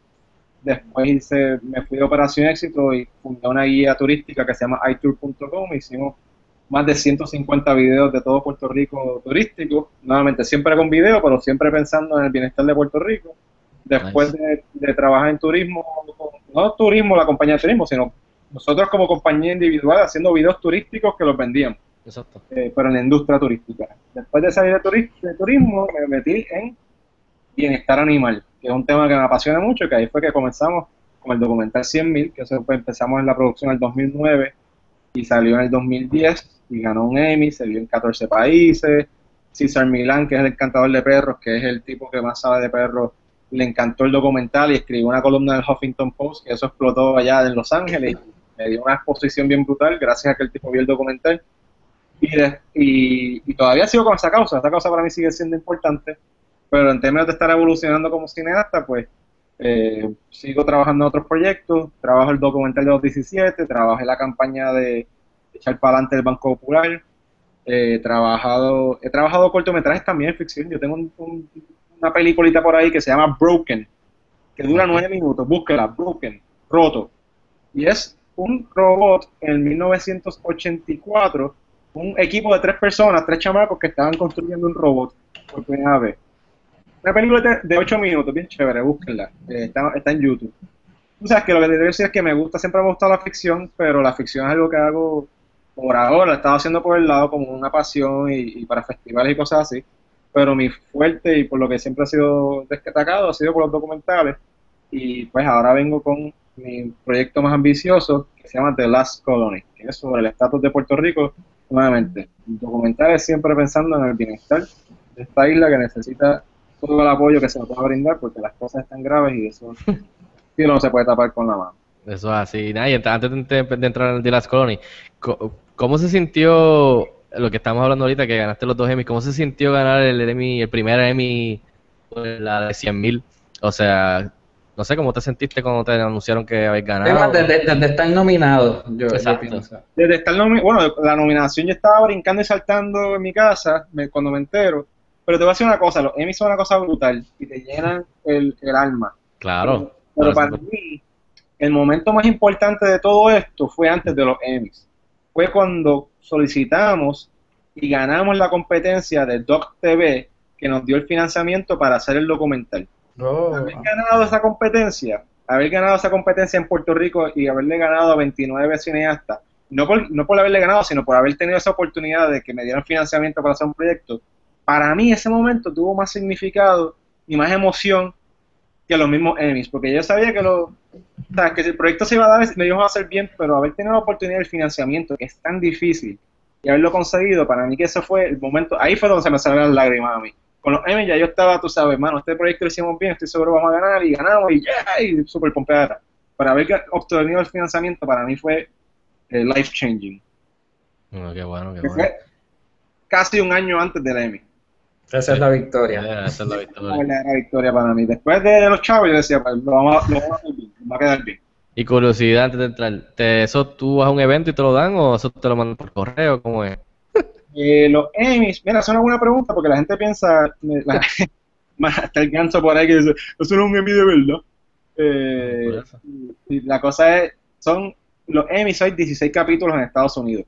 Después hice, me fui de Operación Éxito y fundé una guía turística que se llama iTour.com. Hicimos más de 150 videos de todo Puerto Rico turístico. Nuevamente, siempre con video, pero siempre pensando en el bienestar de Puerto Rico. Después de, de trabajar en turismo, no turismo, la compañía de turismo, sino nosotros como compañía individual haciendo videos turísticos que los vendíamos Exacto. eh, pero en la industria turística. Después de salir de, turi- de turismo, me metí en bienestar animal, que es un tema que me apasiona mucho, que ahí fue que comenzamos con el documental 100.000, que eso fue, empezamos en la producción en el 2009 y salió en el 2010 y ganó un Emmy, se vio en 14 países. César Milán, que es el encantador de perros, que es el tipo que más sabe de perros, le encantó el documental y escribió una columna del Huffington Post, que eso explotó allá en Los Ángeles me dio una exposición bien brutal gracias a que el tipo vio el documental. Y, todavía sigo con esa causa, esa causa para mí sigue siendo importante, pero en términos de estar evolucionando como cineasta, pues eh, sigo trabajando en otros proyectos, trabajo el documental de los 17, trabajé la campaña de echar para adelante el Banco Popular, eh, he trabajado, he trabajado cortometrajes también en ficción, yo tengo un- una peliculita por ahí que se llama Broken, que dura nueve minutos, búsquela, Broken, roto, y es un robot en 1984, un equipo de tres personas, tres chamacos que estaban construyendo un robot por primera vez. Una película de, de 8 minutos, bien chévere, búsquenla. Eh, está, está en YouTube. Tú sabes que lo que te quiero decir es que me gusta, siempre me ha gustado la ficción, pero la ficción es algo que hago por ahora, la estaba haciendo por el lado como una pasión y, y para festivales y cosas así. Pero mi fuerte y por lo que siempre ha sido destacado ha sido por los documentales. Y pues ahora vengo con mi proyecto más ambicioso que se llama The Last Colony, que es sobre el estatus de Puerto Rico. Nuevamente, documentales siempre pensando en el bienestar de esta isla que necesita todo el apoyo que se nos pueda brindar porque las cosas están graves y eso *laughs* sí no se puede tapar con la mano. Eso es así. Y ent- antes de, de entrar en The Last Colony, co- ¿cómo se sintió lo que estamos hablando ahorita, que ganaste los dos Emmys? ¿Cómo se sintió ganar el Emmy, el primer Emmy, la de 100.000? O sea, no sé cómo te sentiste cuando te anunciaron que habías ganado. Además, desde, desde estar nominado, yo, yo pienso. Desde estar nomi- bueno, la nominación yo estaba brincando y saltando en mi casa me- cuando me entero. Pero te voy a decir una cosa, los Emmys son una cosa brutal y te llenan el, el alma. Claro. Pero Claro, para mí, el momento más importante de todo esto fue antes de los Emmys. Fue cuando solicitamos y ganamos la competencia de Doc TV que nos dio el financiamiento para hacer el documental. Oh. Haber ganado esa competencia, haber ganado esa competencia en Puerto Rico y haberle ganado a 29 cineastas, no por, no por haberle ganado, sino por haber tenido esa oportunidad de que me dieran financiamiento para hacer un proyecto, para mí ese momento tuvo más significado y más emoción que los mismos Emmys, porque yo sabía que, lo, o sea, que si el proyecto se iba a dar, me iba a hacer bien, pero haber tenido la oportunidad del financiamiento, que es tan difícil, y haberlo conseguido, para mí que ese fue el momento, ahí fue donde se me salieron las lágrimas a mí. con los Emmy ya yo estaba, tú sabes, mano, este proyecto lo hicimos bien, estoy seguro vamos a ganar y ganamos y ya, y súper pompeada. Para haber obtenido el financiamiento para mí fue eh, life changing. No, qué bueno, qué Que bueno. fue casi un año antes del Emmy. Esa es la victoria. Ya, esa es la *laughs* victoria. verdadera victoria para mí. Después de los chavos, yo decía, pues lo vamos, a- lo vamos a hacer bien, va a quedar bien. Y curiosidad antes de entrar, ¿te, ¿eso tú vas a un evento y te lo dan o eso te lo mandan por correo? ¿Cómo es? *laughs* Eh, los Emmys, mira, es una buena pregunta porque la gente piensa, la- *laughs* hasta el ganso por ahí que dice, eso no es un Emmy de verdad. Eh, y la cosa es, son, los Emmys hay 16 capítulos en Estados Unidos.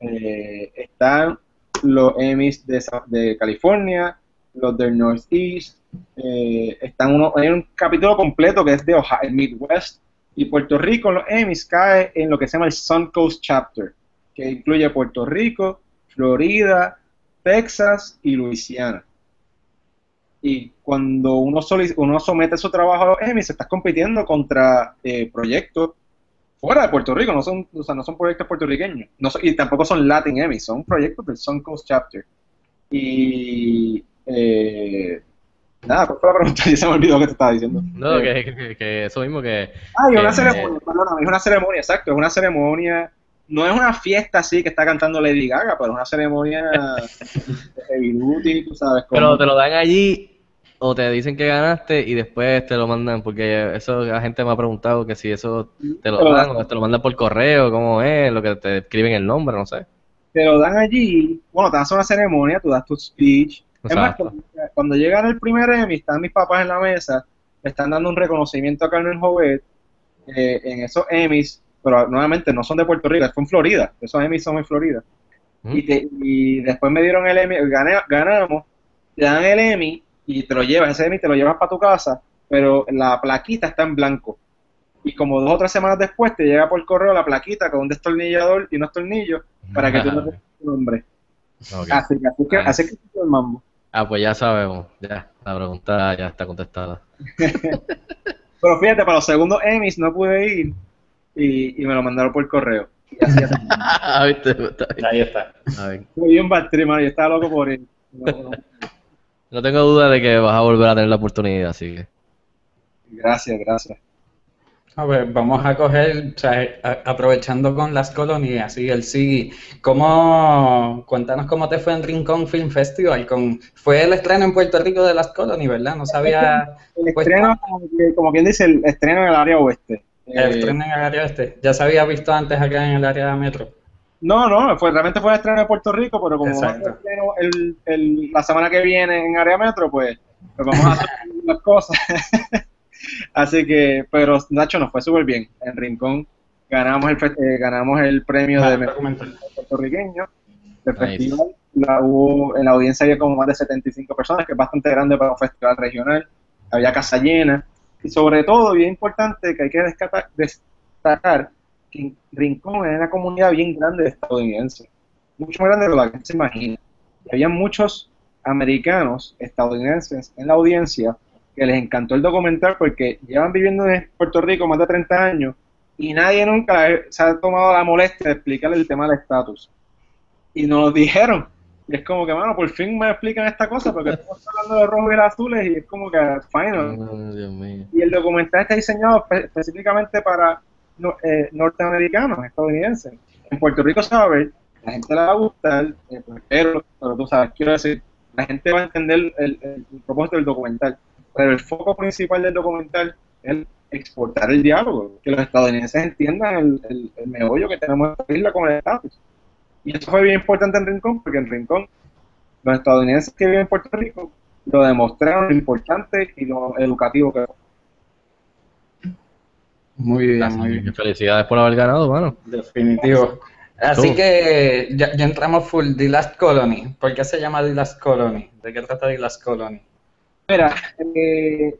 Eh, están los Emmys de, de California, los del Northeast, eh, están uno, hay un capítulo completo que es de Ohio, el Midwest, y Puerto Rico los Emmys cae en lo que se llama el Sun Coast Chapter, que incluye Puerto Rico, Florida, Texas y Luisiana. Y cuando uno, uno somete su trabajo a los Emmys, estás compitiendo contra eh, proyectos fuera de Puerto Rico, no son, o sea, no son proyectos puertorriqueños, no son- y tampoco son Latin Emmys, son proyectos del Sun Coast Chapter. Y eh, nada, ¿cuál fue la pregunta? *laughs* Ya se me olvidó que te estaba diciendo. No, Eh, que, que- que eso mismo que... Ah, y una Eh, ceremonia, perdóname, es una ceremonia, exacto, es una ceremonia, no es una fiesta así que está cantando Lady Gaga, pero es una ceremonia *laughs* de heavy duty, tú sabes. como- Pero te lo dan allí o te dicen que ganaste y después te lo mandan, porque eso la gente me ha preguntado que si eso te lo dan o te lo mandan por correo, cómo es, lo que te escriben el nombre, no sé. te lo dan allí, bueno, te hacen una ceremonia, tú das tu speech. Es más, cuando, llegan el primer Emmy, están mis papás en la mesa, le están dando un reconocimiento a Carmen Jovet eh, en esos Emmys, pero nuevamente no son de Puerto Rico, fue en Florida, esos Emmys son en Florida. Ujú. Y, te- y después me dieron el Emmy, gané- ganamos, te dan el Emmy y te lo llevas, ese Emmy te lo llevas para tu casa, pero la plaquita está en blanco. Y como dos o tres semanas después te llega por correo la plaquita con un destornillador y unos tornillos para que tú no *laughs* te tu nombre. Así que, así que, así que es el mambo. Ah, pues ya sabemos, ya, la pregunta ya está contestada. *laughs* Pero fíjate, para los segundos Emmys no pude ir y, y me lo mandaron por correo. Y así así. *laughs* Ah, ¿viste? Está bien. Ahí está. A ver. Fue bien yo estaba loco por ir. No, no. No tengo duda de que vas a volver a tener la oportunidad, así que... Gracias, gracias. A ver, vamos a coger, o sea, a- aprovechando con las colonias y el SIGI, ¿cómo, cuéntanos cómo te fue en Rincón Film Festival? Con, fue el estreno en Puerto Rico de las colonias, ¿verdad? No sabía El Pues- estreno, como, que- como quien dice, el estreno en el área oeste. el Eh, estreno en el área este. Ya se había visto antes acá en el área metro. no, no, fue, realmente fue el estreno en Puerto Rico, pero como el, el- la semana que viene en área metro, pues, pues vamos a hacer *laughs* las cosas. Así que, pero Nacho nos fue súper bien. En Rincón ganamos el, eh, ganamos el premio Ah, de puertorriqueño del Nice. festival. La hubo, en la audiencia había como más de 75 personas, que es bastante grande para un festival regional. Había casa llena. Y sobre todo, bien importante, que hay que destacar que Rincón es una comunidad bien grande de estadounidenses. Mucho más grande de lo que se imagina. Y había muchos americanos estadounidenses en la audiencia que les encantó el documental porque llevan viviendo en Puerto Rico más de 30 años y nadie nunca se ha tomado la molestia de explicarle el tema del estatus. Y nos lo dijeron. Y es como que, mano, por fin me explican esta cosa porque estamos *laughs* hablando de rojos y azules y es como que, final. Dios mío. Y el documental está diseñado espe- específicamente para no- eh, norteamericanos, estadounidenses. En Puerto Rico se va a ver, la gente le va a gustar, eh, pero, pero tú sabes, quiero decir, la gente va a entender el, el- el propósito del documental. Pero el foco principal del documental es exportar el diálogo, que los estadounidenses entiendan el, el, el meollo que tenemos en esta isla con el estatus. Y eso fue bien importante en Rincón, porque en Rincón los estadounidenses que viven en Puerto Rico lo demostraron lo importante y lo educativo que fue. Muy bien, Así muy bien. Felicidades por haber ganado, mano. Definitivo. Así Tú. que ya, ya entramos full. The Last Colony. ¿Por qué se llama The Last Colony? ¿De qué trata The Last Colony? Mira, eh,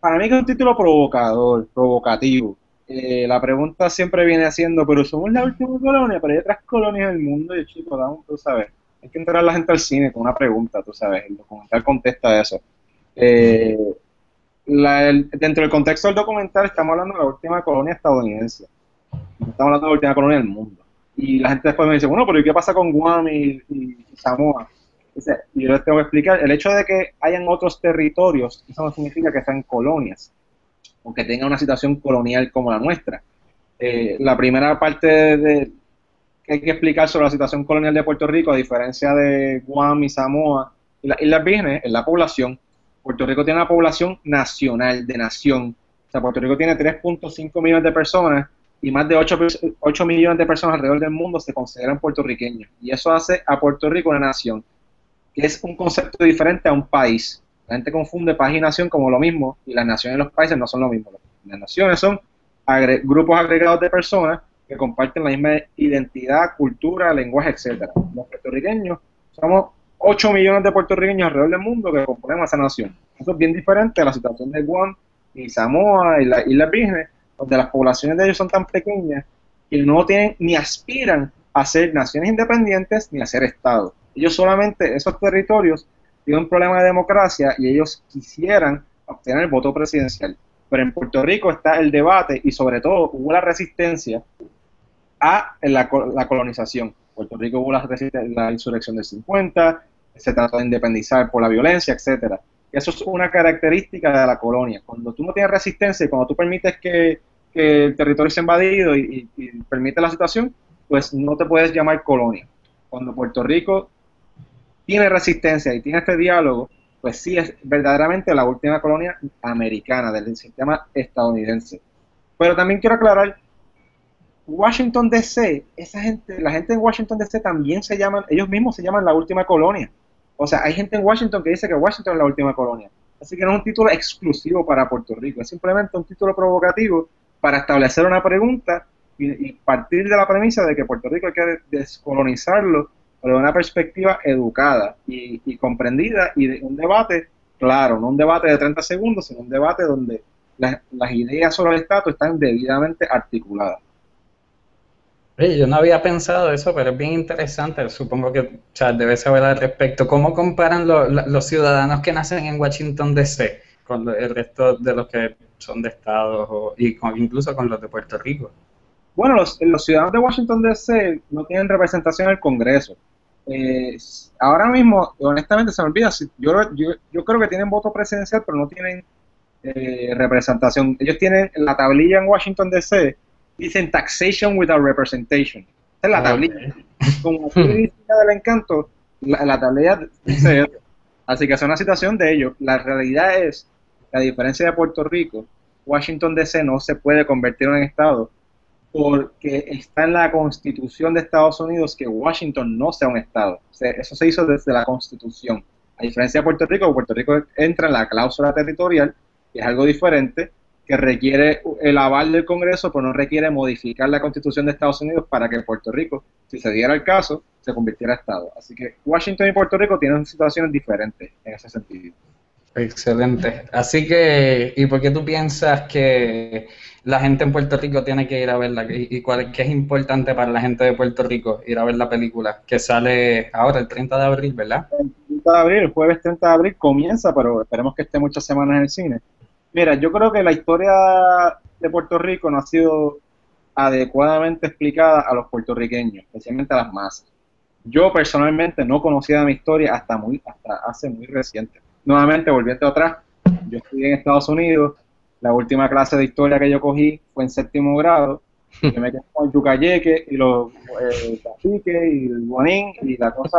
para mí que es un título provocador, provocativo. Eh, la pregunta siempre viene haciendo, pero somos la última colonia, pero hay otras colonias del mundo y chico, da un- tú sabes, hay que entrar a la gente al cine con una pregunta, tú sabes, el documental contesta eso. Eh, dentro del contexto del documental estamos hablando de la última colonia estadounidense, estamos hablando de la última colonia del mundo. Y la gente después me dice, bueno, pero ¿y qué pasa con Guam y Samoa? Yo les tengo que explicar, el hecho de que hayan otros territorios, eso no significa que sean colonias, o que tengan una situación colonial como la nuestra. Eh, la primera parte de, que hay que explicar sobre la situación colonial de Puerto Rico, a diferencia de Guam y Samoa y las Islas Vírgenes, es la población. Puerto Rico tiene una población nacional, de nación. O sea, Puerto Rico tiene 3.5 millones de personas y más de 8, 8 millones de personas alrededor del mundo se consideran puertorriqueños. Y eso hace a Puerto Rico una nación que es un concepto diferente a un país. La gente confunde país y nación como lo mismo, y las naciones y los países no son lo mismo. Las naciones son grupos agregados de personas que comparten la misma identidad, cultura, lenguaje, etcétera. Los puertorriqueños somos 8 millones de puertorriqueños alrededor del mundo que componemos esa nación. Eso es bien diferente a la situación de Guam y Samoa y las Islas Vírgenes, donde las poblaciones de ellos son tan pequeñas que no tienen ni aspiran a ser naciones independientes ni a ser estados. Ellos solamente, esos territorios, tienen un problema de democracia y ellos quisieran obtener el voto presidencial. Pero en Puerto Rico está el debate y sobre todo hubo la resistencia a la, colonización. Puerto Rico hubo la, la insurrección del 50, se trató de independizar por la violencia, etcétera. Eso es una característica de la colonia. Cuando tú no tienes resistencia y cuando tú permites que, el territorio sea invadido y, y, permite la situación, pues no te puedes llamar colonia. Cuando Puerto Rico tiene resistencia y tiene este diálogo, pues sí es verdaderamente la última colonia americana del sistema estadounidense. Pero también quiero aclarar, Washington DC, esa gente, la gente en Washington DC también se llaman, ellos mismos se llaman la última colonia. O sea, hay gente en Washington que dice que Washington es la última colonia. Así que no es un título exclusivo para Puerto Rico, es simplemente un título provocativo para establecer una pregunta y, y partir de la premisa de que Puerto Rico hay que descolonizarlo pero de una perspectiva educada y, comprendida y de un debate claro, no un debate de 30 segundos, sino un debate donde las, ideas sobre el estatus están debidamente articuladas. yo no había pensado eso, pero es bien interesante. Supongo que Chad debe saber al respecto. ¿Cómo comparan los ciudadanos que nacen en Washington DC con el resto de los que son de estados o, y incluso con los de Puerto Rico? Bueno, los, los ciudadanos de Washington DC no tienen representación en el Congreso. Eh, ahora mismo, honestamente, se me olvida. Yo, yo, creo que tienen voto presidencial, pero no tienen eh, representación. Ellos tienen la tablilla en Washington DC, dicen Taxation without Representation. Es la ah, tablilla. Como del encanto, la, la tablilla dice Así que es una situación de ellos. La realidad es, la diferencia de Puerto Rico, Washington DC no se puede convertir en estado porque está en la constitución de Estados Unidos que Washington no sea un estado. eso se hizo desde la constitución. A diferencia de Puerto Rico, Puerto Rico entra en la cláusula territorial, que es algo diferente, que requiere el aval del Congreso, pero no requiere modificar la constitución de Estados Unidos para que Puerto Rico, si se diera el caso, se convirtiera en estado. Así que Washington y Puerto Rico tienen situaciones diferentes en ese sentido. Excelente. Así que, ¿y por qué tú piensas que la gente en Puerto Rico tiene que ir a verla? ¿Y, cuál, qué es importante para la gente de Puerto Rico ir a ver la película? Que sale ahora, el 30 de abril, ¿verdad? El 30 de abril, el jueves 30 de abril comienza, pero esperemos que esté muchas semanas en el cine. Mira, yo creo que la historia de Puerto Rico no ha sido adecuadamente explicada a los puertorriqueños, especialmente a las masas. Yo personalmente no conocía mi historia hasta muy hasta hace muy reciente nuevamente, volviendo atrás, yo estudié en Estados Unidos, la última clase de historia que yo cogí fue en séptimo grado, *laughs* yo me quedé con el yucayeque y los eh, y el guanín y la cosa,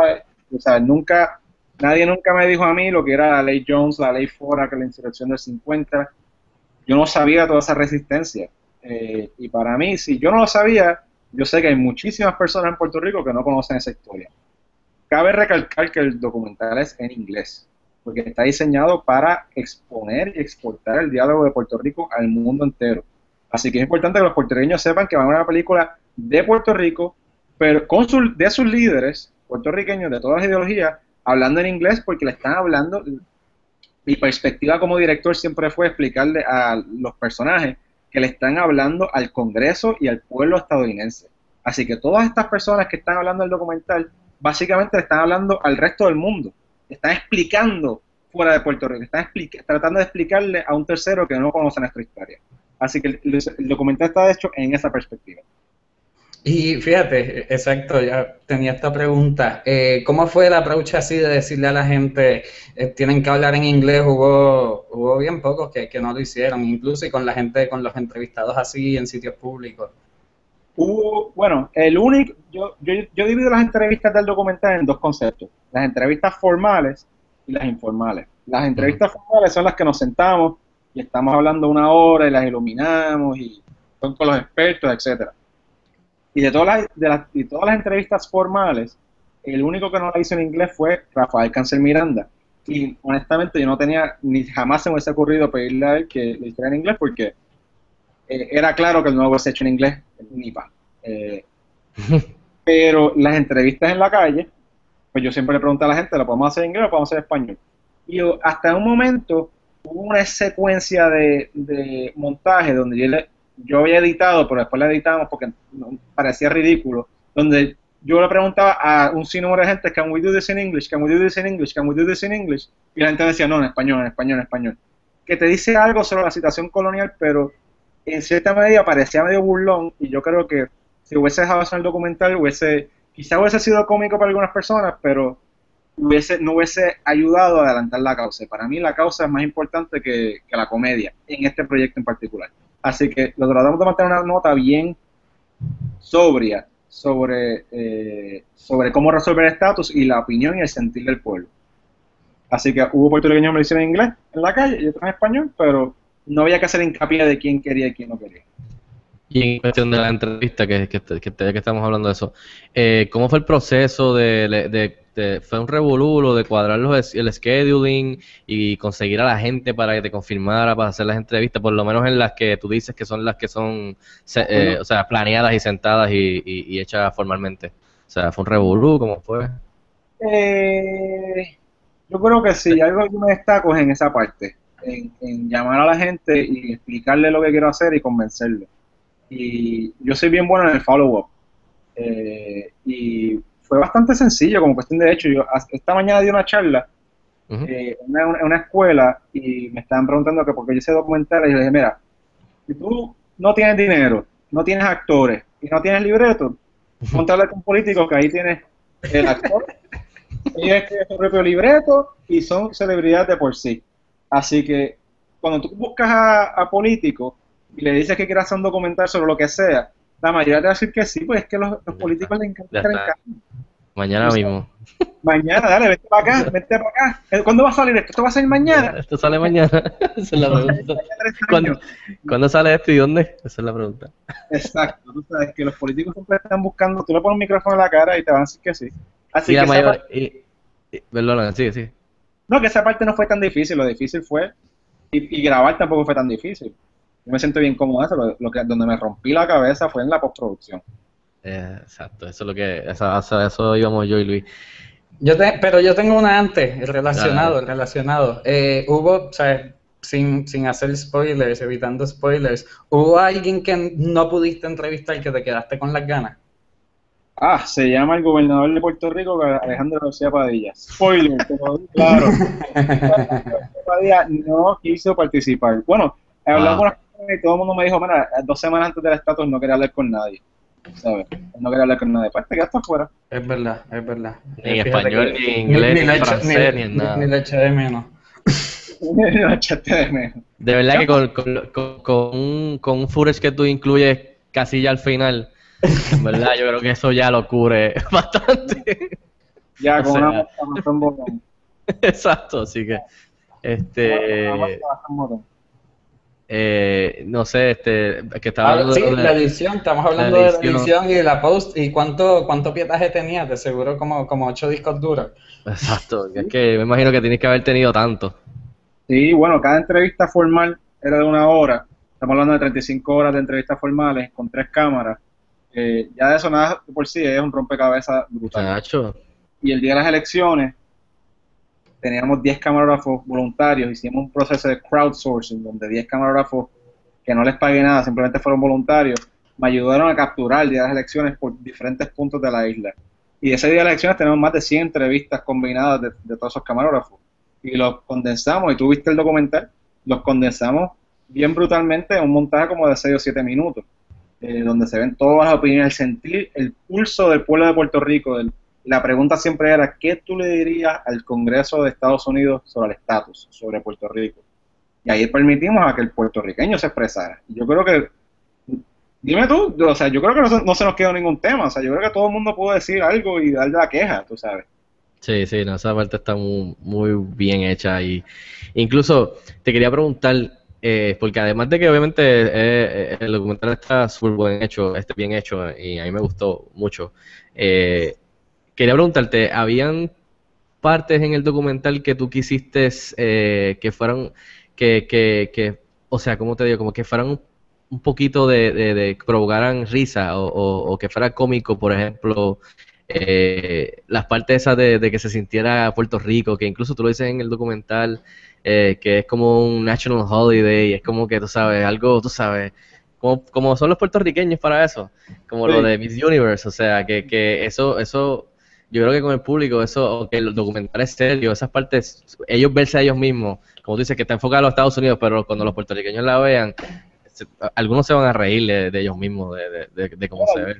o sea, nunca, nadie nunca me dijo a mí lo que era la ley Jones, la ley Fora, que la insurrección del 50, yo no sabía toda esa resistencia. Eh, y para mí, si yo no lo sabía, yo sé que hay muchísimas personas en Puerto Rico que no conocen esa historia. Cabe recalcar que el documental es en inglés porque está diseñado para exponer y exportar el diálogo de Puerto Rico al mundo entero. Así que es importante que los puertorriqueños sepan que van a una película de Puerto Rico, pero con de sus líderes puertorriqueños de todas las ideologías, hablando en inglés porque le están hablando. Mi perspectiva como director siempre fue explicarle a los personajes que le están hablando al Congreso y al pueblo estadounidense. Así que todas estas personas que están hablando del documental, básicamente le están hablando al resto del mundo están explicando fuera de Puerto Rico, están tratando de explicarle a un tercero que no conoce nuestra historia. Así que el, documental está hecho en esa perspectiva. Y fíjate, exacto, ya tenía esta pregunta. Eh, ¿Cómo fue el approach así de decirle a la gente, eh, tienen que hablar en inglés? Hubo, hubo bien pocos que, que no lo hicieron, incluso y con la gente, con los entrevistados así en sitios públicos. Hubo, bueno, el único, yo, yo, yo divido las entrevistas del documental en dos conceptos, las entrevistas formales y las informales. Las entrevistas formales son las que nos sentamos y estamos hablando una hora y las iluminamos y son con los expertos, etcétera. Y de todas las, de las, y todas las entrevistas formales, el único que no la hizo en inglés fue Rafael Cancel Miranda. Y honestamente yo no tenía, ni jamás se me hubiese ocurrido pedirle a él que lo hiciera en inglés porque eh, era claro que el nuevo hubiese hecho en inglés, ni pa. Eh, *laughs* pero las entrevistas en la calle, pues yo siempre le pregunto a la gente, ¿lo podemos hacer en inglés o lo podemos hacer en español? Y yo, hasta un momento hubo una secuencia de, de montaje donde yo, le, yo había editado, pero después la editamos porque parecía ridículo, donde yo le preguntaba a un sinnúmero de gente, can we do this in English, can we do this in English, can we do this in English, y la gente decía, no, en español, en español, en español. Que te dice algo sobre la situación colonial, pero en cierta medida parecía medio burlón, y yo creo que si hubiese dejado en el documental, hubiese, quizá hubiese sido cómico para algunas personas, pero hubiese, no hubiese ayudado a adelantar la causa. Para mí la causa es más importante que, que la comedia, en este proyecto en particular. Así que lo tratamos de mantener una nota bien sobria sobre, eh, sobre cómo resolver el estatus y la opinión y el sentir del pueblo. Así que hubo puertorriqueños que me lo hicieron en inglés en la calle y otros en español, pero no había que hacer hincapié de quién quería y quién no quería. Y en cuestión de la entrevista, que, que, que, que estamos hablando de eso, eh, ¿cómo fue el proceso de, de, de- fue un revolú de cuadrar los, el scheduling y conseguir a la gente para que te confirmara para hacer las entrevistas, por lo menos en las que tú dices que son las que son, se- eh, o sea, planeadas y sentadas y, y, y hechas formalmente? O sea, fue un revolú, ¿cómo fue? Eh, yo creo que sí, algo que me destaco es en esa parte, en, en llamar a la gente y explicarle lo que quiero hacer y convencerlo. Y yo soy bien bueno en el follow-up. Eh, y fue bastante sencillo como cuestión de hecho. Yo esta mañana di una charla Ujú. eh, en una, una escuela y me estaban preguntando que porque yo hice documentales y yo dije, mira, si tú no tienes dinero, no tienes actores y no tienes libreto, hablar con políticos que ahí tienes el actor, *laughs* ellos escriben su propio libreto y son celebridades de por sí. Así que cuando tú buscas a, a políticos y le dices que quieres hacer un documental sobre lo que sea, la mayoría te va a decir que sí, pues es que los, los políticos les encanta Ya estar en está. casa. Mañana mismo. Mañana, dale, vete para acá, *laughs* vete para acá. Eh, ¿Cuándo va a salir esto? ¿Esto va a salir mañana? *laughs* Esto sale mañana. *laughs* Esa es la pregunta. ¿Cuándo, años. ¿Cuándo sale esto y dónde? Esa es la pregunta. Exacto, tú sabes que los políticos siempre están buscando, tú le pones un micrófono en la cara y te van a decir que sí. Así Y que la esa mayor, parte- y, y- perdona, sí, sí. No, que esa parte no fue tan difícil, lo difícil fue, y, y grabar tampoco fue tan difícil. Yo me siento bien cómodo eso, lo, lo que, donde me rompí la cabeza fue en la postproducción. Eh, exacto, eso es lo que, eso, eso, eso íbamos yo y Luis. Yo te- pero yo tengo una antes, relacionado, Dale. relacionado. Eh, hubo, o sea, sin, sin hacer spoilers, evitando spoilers, ¿hubo alguien que no pudiste entrevistar y que te quedaste con las ganas? Ah, se llama el gobernador de Puerto Rico, Alejandro García Padilla. Spoiler, te lo digo claro. *laughs* Padilla no quiso participar. Bueno, he hablado Ah. con y todo el mundo me dijo, mira, dos semanas antes del estatus no quería hablar con nadie. ¿Sabes? No quería hablar con nadie. Pues te quedaste afuera. Es verdad, es verdad. Ni en Fíjate español, que- ni en inglés, ni en lo echo- francés, ni en nada. Ni lo eché de menos. *laughs* No echaste de menos. De verdad que con, con, con, con un, con un footage que tú incluyes casi ya al final, en verdad yo creo que eso ya lo cubre *laughs* bastante. Ya, O con sea, una. *laughs* Exacto, así que, este, eh, no sé, este, que estaba Ah, hablando sí, de- la edición, estamos hablando la de la edición. y de la post. ¿Y cuánto, cuánto pietaje tenías? De seguro como, como ocho discos duros. Exacto, es que me imagino que tienes que haber tenido tanto. Sí, bueno, cada entrevista formal era de una hora. Estamos hablando de 35 horas de entrevistas formales con tres cámaras. Ya de eso nada por sí es un rompecabezas brutal. Nacho, Y el día de las elecciones teníamos 10 camarógrafos voluntarios. Hicimos un proceso de crowdsourcing donde 10 camarógrafos que no les pagué nada, simplemente fueron voluntarios, me ayudaron a capturar el día de las elecciones por diferentes puntos de la isla. Y ese día de las elecciones tenemos más de 100 entrevistas combinadas de, de todos esos camarógrafos. Y los condensamos, y tú viste el documental, los condensamos bien brutalmente en un montaje como de 6 o 7 minutos. Eh, donde se ven todas las opiniones, el sentir el pulso del pueblo de Puerto Rico. la pregunta siempre era, ¿qué tú le dirías al Congreso de Estados Unidos sobre el estatus, sobre Puerto Rico? Y ahí permitimos a que el puertorriqueño se expresara. Yo creo que, dime tú, o sea, yo creo que no se, no se nos quedó ningún tema, o sea, yo creo que todo el mundo pudo decir algo y darle la queja, tú sabes. Sí, sí, no, esa parte está muy, muy bien hecha y incluso te quería preguntar, eh, porque además de que obviamente eh, el documental está súper bien hecho, este bien hecho y a mí me gustó mucho, eh, quería preguntarte, ¿habían partes en el documental que tú quisiste eh, que fueran, que, que, que, o sea, ¿cómo te digo? Como que fueran un, poquito de, de, de provocaran risa o, o, o que fuera cómico, por ejemplo, eh, las partes esas de, de que se sintiera Puerto Rico, que incluso tú lo dices en el documental, eh, que es como un national holiday, es como que tú sabes, algo, tú sabes, como, como son los puertorriqueños para eso, como lo de Miss Universe, o sea, que, que eso, eso, yo creo que con el público, eso, o que el documental es serio, esas partes, ellos verse a ellos mismos, como tú dices, que está enfocado a los Estados Unidos, pero cuando los puertorriqueños la vean, se- algunos se van a reír de, de ellos mismos, de, de, de- cómo se ve.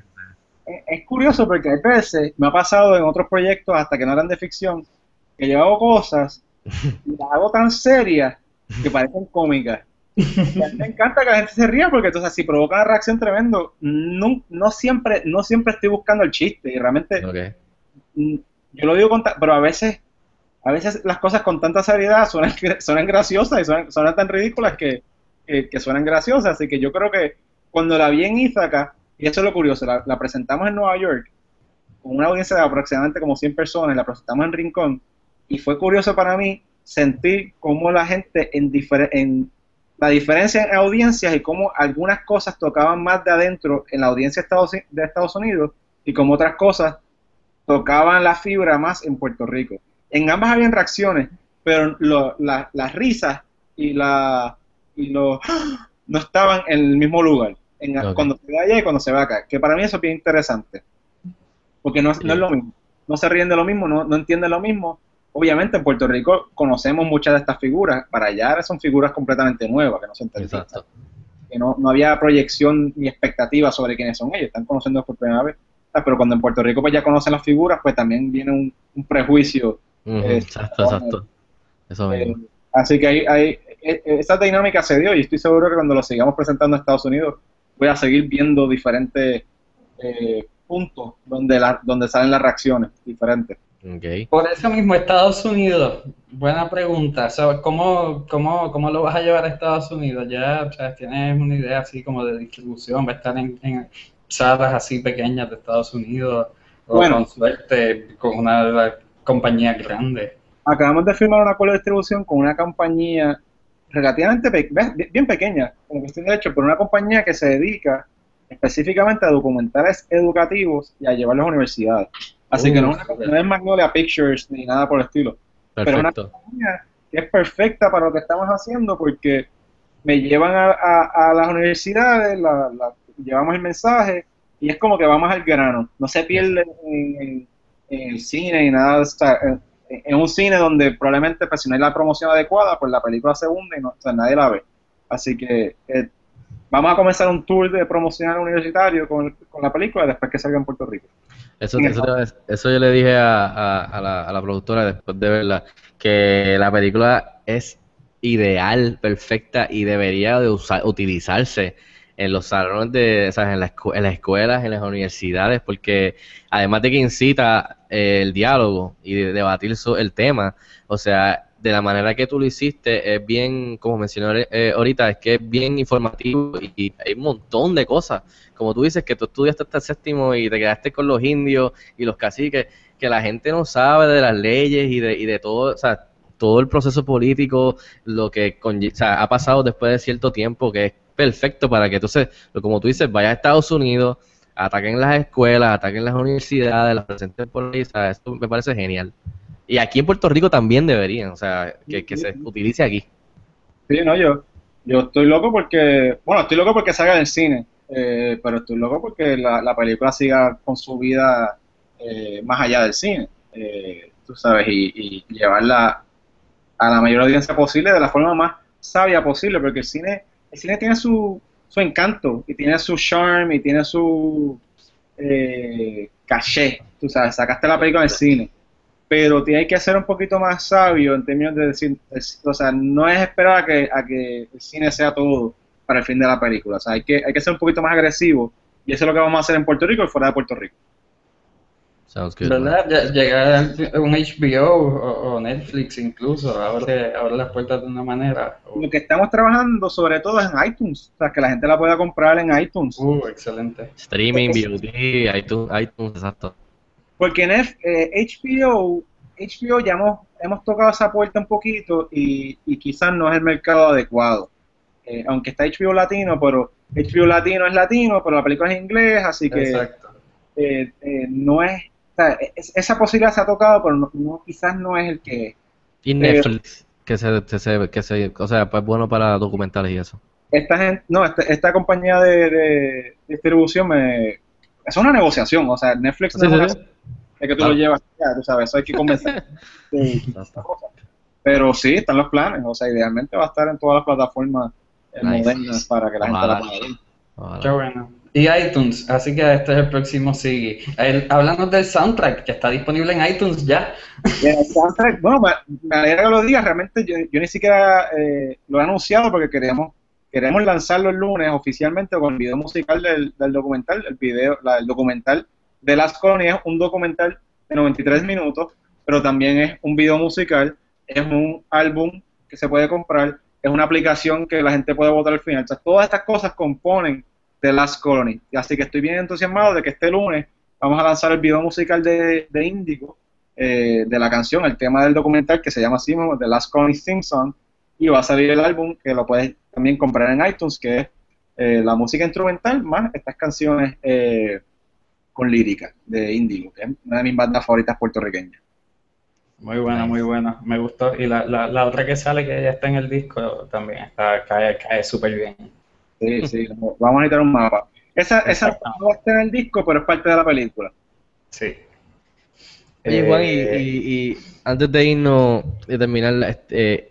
Es- es curioso porque hay veces, me ha pasado en otros proyectos, hasta que no eran de ficción, que yo hago cosas y las hago tan serias que parecen cómicas. Y a mí me encanta que la gente se ría porque entonces si provoca una reacción tremendo, no, no siempre, no siempre estoy buscando el chiste. Y realmente mm, yo lo digo con pero a veces a veces las cosas con tanta seriedad suenan, *laughs* suenan graciosas y suenan, suenan tan ridículas que, que, que suenan graciosas, así que yo creo que cuando la vi en Ithaca, y eso es lo curioso, la, la presentamos en Nueva York con una audiencia de aproximadamente como 100 personas, la presentamos en Rincón, y fue curioso para mí sentir cómo la gente en, difer- en la diferencia en audiencias y cómo algunas cosas tocaban más de adentro en la audiencia de Estados, Unidos y como otras cosas tocaban la fibra más en Puerto Rico. En ambas habían reacciones, pero lo- la- las risas y la y los *gasps* no estaban en el mismo lugar. En-. Cuando se ve allá y cuando se ve acá. Que para mí eso es bien interesante. Porque no, es- no es lo mismo. No se ríen de lo mismo, no, no entienden lo mismo. Obviamente en Puerto Rico conocemos muchas de estas figuras. Para allá son figuras completamente nuevas que no se Exacto. que no, no había proyección ni expectativa sobre quiénes son ellos, están conociendo por primera vez. Ah, Pero cuando en Puerto Rico pues ya conocen las figuras, pues también viene un, un prejuicio. Eh, exacto, exacto. Eso eh, mismo. así que hay, hay, e- e- esa dinámica se dio y estoy seguro que cuando lo sigamos presentando en Estados Unidos voy a seguir viendo diferentes eh, puntos donde, la, donde salen las reacciones diferentes. Por eso mismo, Estados Unidos, buena pregunta. ¿Sabes cómo, cómo, ¿Cómo lo vas a llevar a Estados Unidos? Ya o sea, tienes una idea así como de distribución, va a estar en, en salas así pequeñas de Estados Unidos, o Bueno. con suerte con una de las compañías grandes. Acabamos de firmar un acuerdo de distribución con una compañía relativamente pe- bien pequeña, en cuestión de hecho, pero una compañía que se dedica específicamente a documentales educativos y a llevarlos a universidades. Así Uh, que no, es una- súper. no es Magnolia Pictures ni nada por el estilo. Pero una Perfecto. compañía que es perfecta para lo que estamos haciendo porque me llevan a, a- a las universidades, la- la- llevamos el mensaje y es como que vamos al grano. No se pierde en, en- en el cine y nada. o sea, en, en un cine donde probablemente pues, si no hay la promoción adecuada, pues la película se hunde y no, o sea, nadie la ve. Así que eh, vamos a comenzar un tour de promocional universitario con, con la película después que salga en Puerto Rico. Eso, eso, yo le dije a, a- a la, a la productora después de verla, que la película es ideal, perfecta y debería de usar, utilizarse en los salones de, ¿sabes? En, la en las escuelas, en las universidades, porque además de que incita eh, el diálogo y de debatir so- el tema, o sea, de la manera que tú lo hiciste, es bien, como mencioné eh, ahorita, es que es bien informativo y, hay un montón de cosas como tú dices, que tú estudiaste hasta el séptimo y te quedaste con los indios y los caciques, que la gente no sabe de las leyes y de, y de todo, o sea, todo el proceso político, lo que ha pasado después de cierto tiempo, que es perfecto para que entonces, como tú dices, vaya a Estados Unidos, ataquen las escuelas, ataquen las universidades, las presenten por ahí, o esto me parece genial. Y aquí en Puerto Rico también deberían, o sea, que, que se utilice aquí. Sí, no, yo, yo estoy loco porque, bueno, estoy loco porque salga del cine, eh, pero estoy loco porque la, la película siga con su vida eh, más allá del cine, eh, tú sabes, y, y llevarla a la mayor audiencia posible de la forma más sabia posible, porque el cine, el cine tiene su, su encanto y tiene su charm y tiene su eh, caché, tú sabes, sacaste la película del cine, pero tiene que ser un poquito más sabio en términos de decir, es- o sea, no es esperar a que, a que el cine sea todo para el fin de la película, o sea, hay que, hay que ser un poquito más agresivo y eso es lo que vamos a hacer en Puerto Rico y fuera de Puerto Rico. Sounds good. ¿Verdad? Ll- Llegar a un HBO o, o Netflix incluso, abre, abre las puertas de una manera. Lo que estamos trabajando sobre todo es en iTunes, o sea, que la gente la pueda comprar en iTunes. Uh, excelente. Streaming, VOD, iTunes, iTunes, exacto. Porque en F- eh, HBO, HBO ya hemos, hemos tocado esa puerta un poquito y, y quizás no es el mercado adecuado. Eh, aunque está HBO latino, pero HBO latino es latino, pero la película es inglés, así que Exacto. eh, eh, no es, o sea, es- esa posibilidad se ha tocado, pero no, no- quizás no es el que. Y Netflix, que se, que se, que se, o sea, pues bueno para documentales y eso. Esta gente, no, esta, esta compañía de, de distribución me, es una negociación, o sea, Netflix no Sí, es una- sí. Es que tú Claro. lo llevas, ya, tú sabes, eso hay que convencer. *laughs* Sí. Pero sí, están los planes. O sea, idealmente va a estar en todas las plataformas Nice. modernas para que la gente Ojalá. la pueda ver. Qué bueno. Y iTunes, así que este es el próximo Sigi. El, hablando del soundtrack, que está disponible en iTunes ya. *laughs* Y el soundtrack, bueno, me, me alegra que lo digas. Realmente yo, yo ni siquiera eh, lo he anunciado porque queríamos queremos lanzarlo el lunes oficialmente con el video musical del, del documental. El video, la- el documental de Last Colony es un documental de 93 minutos, pero también es un video musical, es un álbum que se puede comprar, es una aplicación que la gente puede votar al final. Todas estas cosas componen The Last Colony. Así que estoy bien entusiasmado de que este lunes vamos a lanzar el video musical de, de Índigo, eh, de la canción, el tema del documental que se llama así The Last Colony Song, y va a salir el álbum que lo puedes también comprar en iTunes, que es eh, la música instrumental más estas canciones eh, con lírica de Índigo, que es una de mis bandas favoritas puertorriqueñas. Muy buena, Nice. muy buena. Me gustó. Y la, la, la otra que sale, que ya está en el disco, también está, cae, cae súper bien. Sí, sí, *laughs* vamos a necesitar un mapa. Esa, esa no va a estar en el disco, pero es parte de la película. Sí. Oye, Juan, y, Eh, y- y antes de irnos y terminar, este,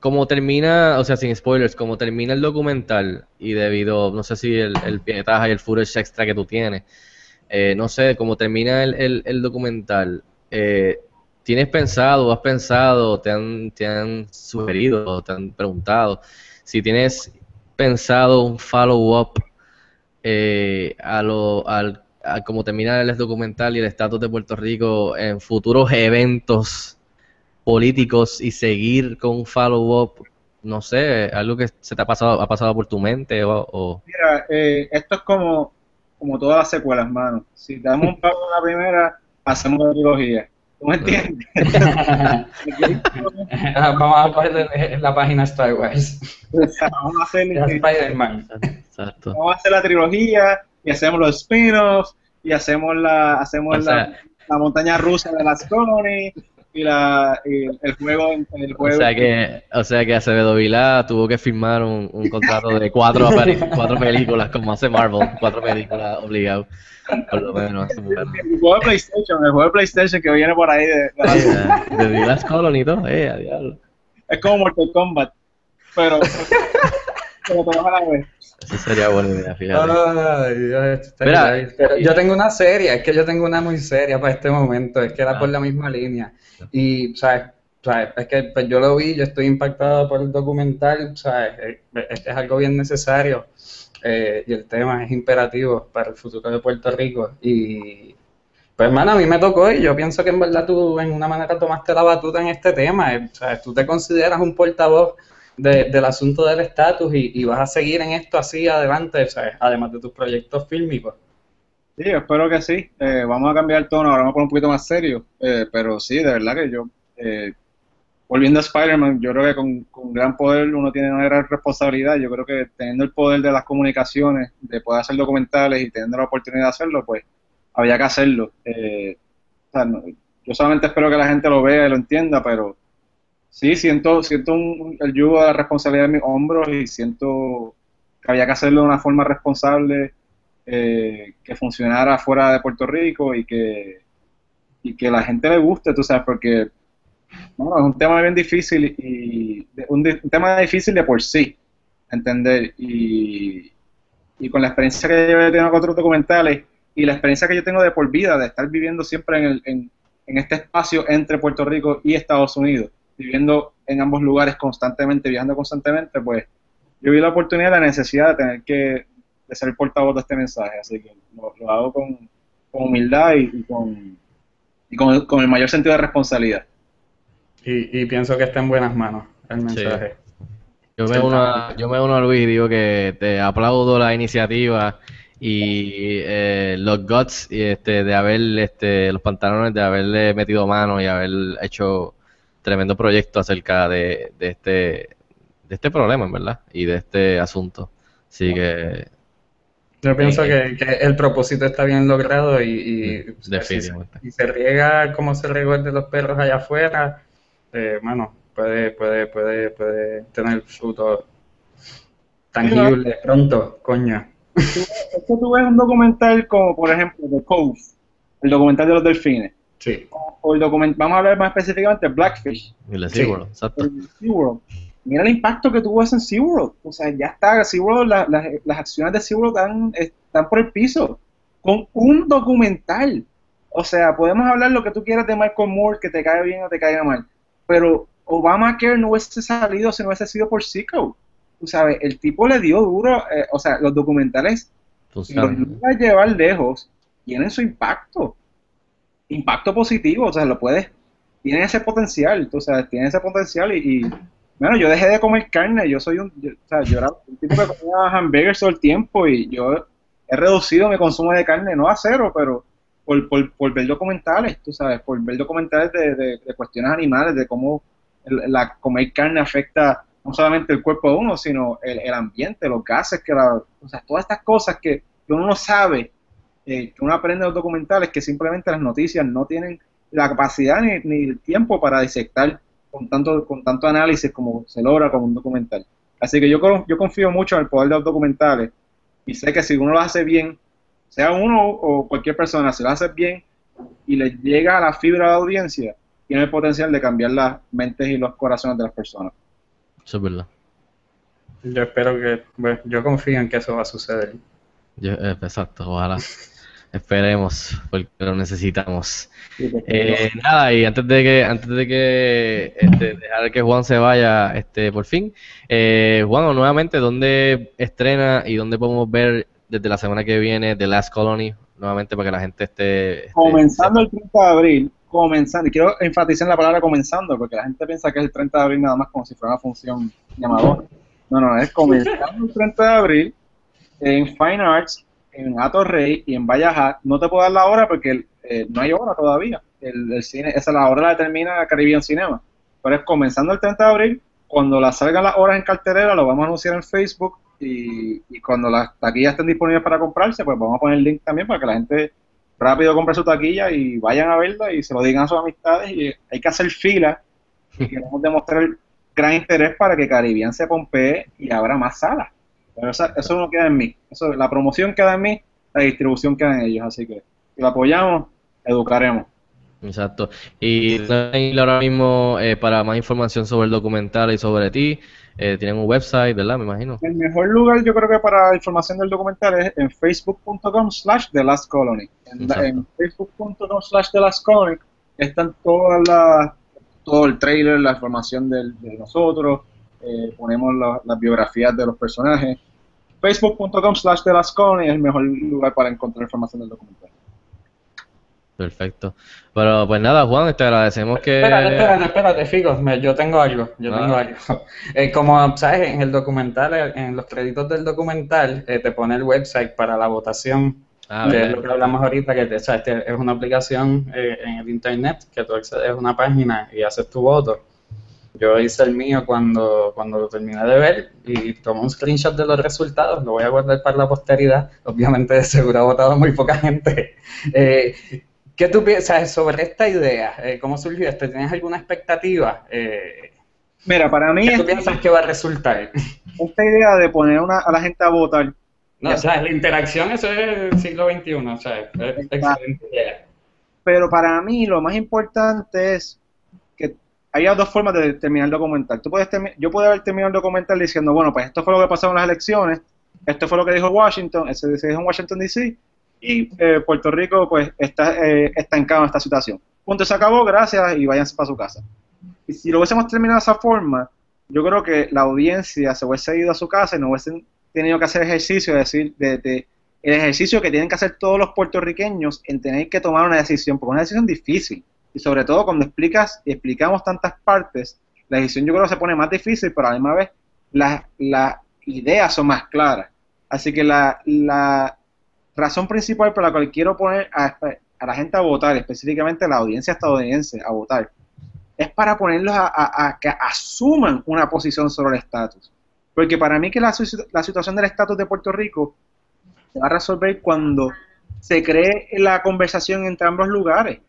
como termina, o sea, sin spoilers, como termina el documental y debido, no sé si el, el pietaje y el footage extra que tú tienes, eh, no sé, como termina el, el, documental, eh, ¿tienes pensado, has pensado, te han, te han sugerido, te han preguntado si tienes pensado un follow-up eh, a lo, al, a cómo termina el documental y el estatus de Puerto Rico en futuros eventos políticos y seguir con un follow-up, no sé, algo que se te ha pasado, ha pasado por tu mente o, o- Mira, eh, esto es como, como todas las secuelas, mano. Si damos un paso en la primera, hacemos la trilogía. ¿Tú me entiendes? *laughs* *laughs* Vamos a coger la página Star Wars. vamos, a hacer, Spider-Man. Exacto. vamos a hacer la trilogía y hacemos los spin-offs y hacemos la hacemos O sea- la, la montaña rusa de las Colony y, la, y el juego el O juego sea que, o sea que Acevedo Vilá tuvo que firmar un, un contrato de cuatro, cuatro películas, como hace Marvel, cuatro películas obligado, por lo menos. bueno. el juego de PlayStation, el juego de PlayStation que viene por ahí de, de Last Colony y todo, eh, a diablo. es como Mortal Kombat, pero pero todos a la vez. Eso sería buena idea, fíjate. Ay, Dios, Mira. Pero yo tengo una seria, es que yo tengo una muy seria para este momento, es que era por la misma línea. Y, ¿sabes? ¿sabes? Es que pues, yo lo vi, yo estoy impactado por el documental, ¿sabes? Es, es- es algo bien necesario eh, y el tema es imperativo para el futuro de Puerto Rico. Y, pues, hermano, a mí me tocó y yo pienso que en verdad tú, en una manera, tomaste la batuta en este tema. eh, ¿sabes? Tú te consideras un portavoz de- del asunto del estatus y, y vas a seguir en esto así adelante, ¿sabes? además de tus proyectos fílmicos. Sí, yo espero que sí. Eh, vamos a cambiar el tono, ahora vamos a poner un poquito más serio. Eh, pero sí, de verdad que yo, eh, volviendo a Spider-Man, yo creo que con, con gran poder uno tiene una gran responsabilidad. Yo creo que teniendo el poder de las comunicaciones, de poder hacer documentales y teniendo la oportunidad de hacerlo, pues había que hacerlo. Eh, o sea, no- yo solamente espero que la gente lo vea y lo entienda, pero sí, siento, siento un- el yugo de la responsabilidad en mis hombros y siento que había que hacerlo de una forma responsable eh, que funcionara fuera de Puerto Rico y que, y que la gente le guste, tú sabes, porque bueno, es un tema bien difícil y un, un tema difícil de por sí, entender, y, y con la experiencia que yo he tenido con otros documentales y la experiencia que yo tengo de por vida, de estar viviendo siempre en, el, en, en este espacio entre Puerto Rico y Estados Unidos, viviendo en ambos lugares constantemente, viajando constantemente, pues yo vi la oportunidad, la necesidad de tener que de ser el portavoz de este mensaje, así que lo, lo hago con, con humildad y, y con, y con, con el mayor sentido de responsabilidad. Y, y pienso que está en buenas manos el mensaje. Yo me, uno a, yo me uno a Luis y digo que te aplaudo la iniciativa y eh, los guts y este, de haber este, los pantalones de haberle metido mano y haber hecho tremendo proyecto acerca de, de este de este problema en verdad y de este asunto. Así que Yo pienso que, que el propósito está bien logrado y, y, Mm, si, se riega como se regó el de los perros allá afuera, eh, bueno, puede, puede, puede, puede tener frutos tangibles pronto, coño. Es que tú ves un documental como, por ejemplo, The Cove, el documental de los delfines, Sí. o el document vamos a hablar más específicamente de Blackfish, y le Sí. sigo, exacto el SeaWorld. Mira el impacto que tuvo eso en SeaWorld. O sea, ya está, SeaWorld, la- la- las acciones de SeaWorld están, están por el piso. Con un documental. O sea, podemos hablar lo que tú quieras de Michael Moore, que te caiga bien o te caiga mal. Pero Obamacare no hubiese salido si no hubiese sido por Seco. Tú sabes, el tipo le dio duro. eh, o sea, los documentales si los logras llevar lejos, tienen su impacto. Impacto positivo, o sea, lo puedes, tienen ese potencial, tú sabes, tienen ese potencial y, bueno, yo dejé de comer carne, yo soy un, yo- o sea, yo era un tipo que comía *laughs* hamburguesas todo el tiempo y yo he reducido mi consumo de carne, no a cero, pero por, por, por ver documentales, tú sabes, por ver documentales de, de- de cuestiones animales, de cómo el- la comer carne afecta no solamente el cuerpo de uno, sino el, el ambiente, los gases, que la, o sea, todas estas cosas que, que uno no sabe, eh, que uno aprende de los documentales, que simplemente las noticias no tienen la capacidad ni, ni el tiempo para disectar con tanto, con tanto análisis como se logra con un documental. Así que yo, yo confío mucho en el poder de los documentales y sé que si uno lo hace bien, sea uno o cualquier persona, si lo hace bien y le llega a la fibra de la audiencia, tiene el potencial de cambiar las mentes y los corazones de las personas. eso es verdad Yo espero que, bueno, yo confío en que eso va a suceder. Yo- eh, exacto ojalá esperemos porque lo necesitamos Eh, nada, y antes de que, antes de que este, dejar que Juan se vaya, este, por fin, eh, Juan, nuevamente, ¿dónde estrena y dónde podemos ver desde la semana que viene The Last Colony? Nuevamente para que la gente esté... esté- comenzando el 30 de abril, comenzando, y quiero enfatizar en la palabra comenzando, porque la gente piensa que es el 30 de abril nada más como si fuera una función llamadora. No, no, es comenzando el 30 de abril en Fine Arts, en Ato Rey y en Valleja. No te puedo dar la hora porque eh, no hay hora todavía. El, el cine, esa la hora la determina Caribbean Cinema. Pero es comenzando el 30 de abril, cuando la salgan las horas en cartelera, lo vamos a anunciar en Facebook y, y cuando las taquillas estén disponibles para comprarse, pues vamos a poner el link también para que la gente rápido compre su taquilla y vayan a verla y se lo digan a sus amistades y hay que hacer fila y queremos demostrar gran interés para que Caribbean se pompee y abra más salas. Pero esa- eso no queda en mí. Eso, la promoción queda en mí, la distribución queda en ellos. Así que si lo apoyamos, educaremos. Exacto. Y ahora mismo, eh, para más información sobre el documental y sobre ti, eh, tienen un website, ¿verdad? Me imagino. El mejor lugar yo creo que para información del documental es en facebook.com slash The Last Colony. En, en facebook.com slash The Last Colony están todas las, todo el trailer, la información del- de nosotros, eh, ponemos la- las biografías de los personajes. Facebook.com slash Colony es el mejor lugar para encontrar información del documental. Perfecto. Pero pues nada, Juan, te agradecemos que... Espérate, espérate, espérate, Figo, me- yo tengo algo, yo Ah. tengo algo. *laughs* Eh, como sabes, en el documental, en los créditos del documental, eh, te pone el website para la votación, Ah, que es lo que hablamos ahorita, que te- o sea, este es una aplicación eh, en el internet que tú accedes a una página y haces tu voto. Yo hice el mío cuando, cuando lo terminé de ver y tomé un screenshot de los resultados, lo voy a guardar para la posteridad. Obviamente, de seguro ha votado muy poca gente. *laughs* Eh, ¿Qué tú piensas sobre esta idea? Eh, ¿Cómo surgió esto? ¿Tienes alguna expectativa? Eh, Mira, para mí ¿Qué tú piensas que va a resultar? *laughs* esta idea de poner una, a la gente a votar No, o sea, la interacción, eso es el siglo XXI, o sea, es excelente idea. pero para mí lo más importante es haya dos formas de terminar el documental. Tú puedes yo puedo haber terminado el documental diciendo, bueno, pues esto fue lo que pasó en las elecciones esto fue lo que dijo Washington, se dijo en Washington DC, y eh, Puerto Rico pues está eh, estancado en esta situación. Punto, se acabó, gracias y váyanse para su casa. Y si lo hubiésemos terminado de esa forma, yo creo que la audiencia se hubiese ido a su casa y no hubiesen tenido que hacer ejercicio, es decir, de, el ejercicio que tienen que hacer todos los puertorriqueños en tener que tomar una decisión, porque es una decisión difícil. Y sobre todo cuando explicas y explicamos tantas partes, la decisión yo creo que se pone más difícil, pero a la misma vez las, ideas son más claras. Así que la, la razón principal por la cual quiero poner a, a la gente a votar, específicamente a la audiencia estadounidense a votar, es para ponerlos a, que asuman una posición sobre el estatus. Porque para mí que la, la situación del estatus de Puerto Rico se va a resolver cuando se cree la conversación entre ambos lugares.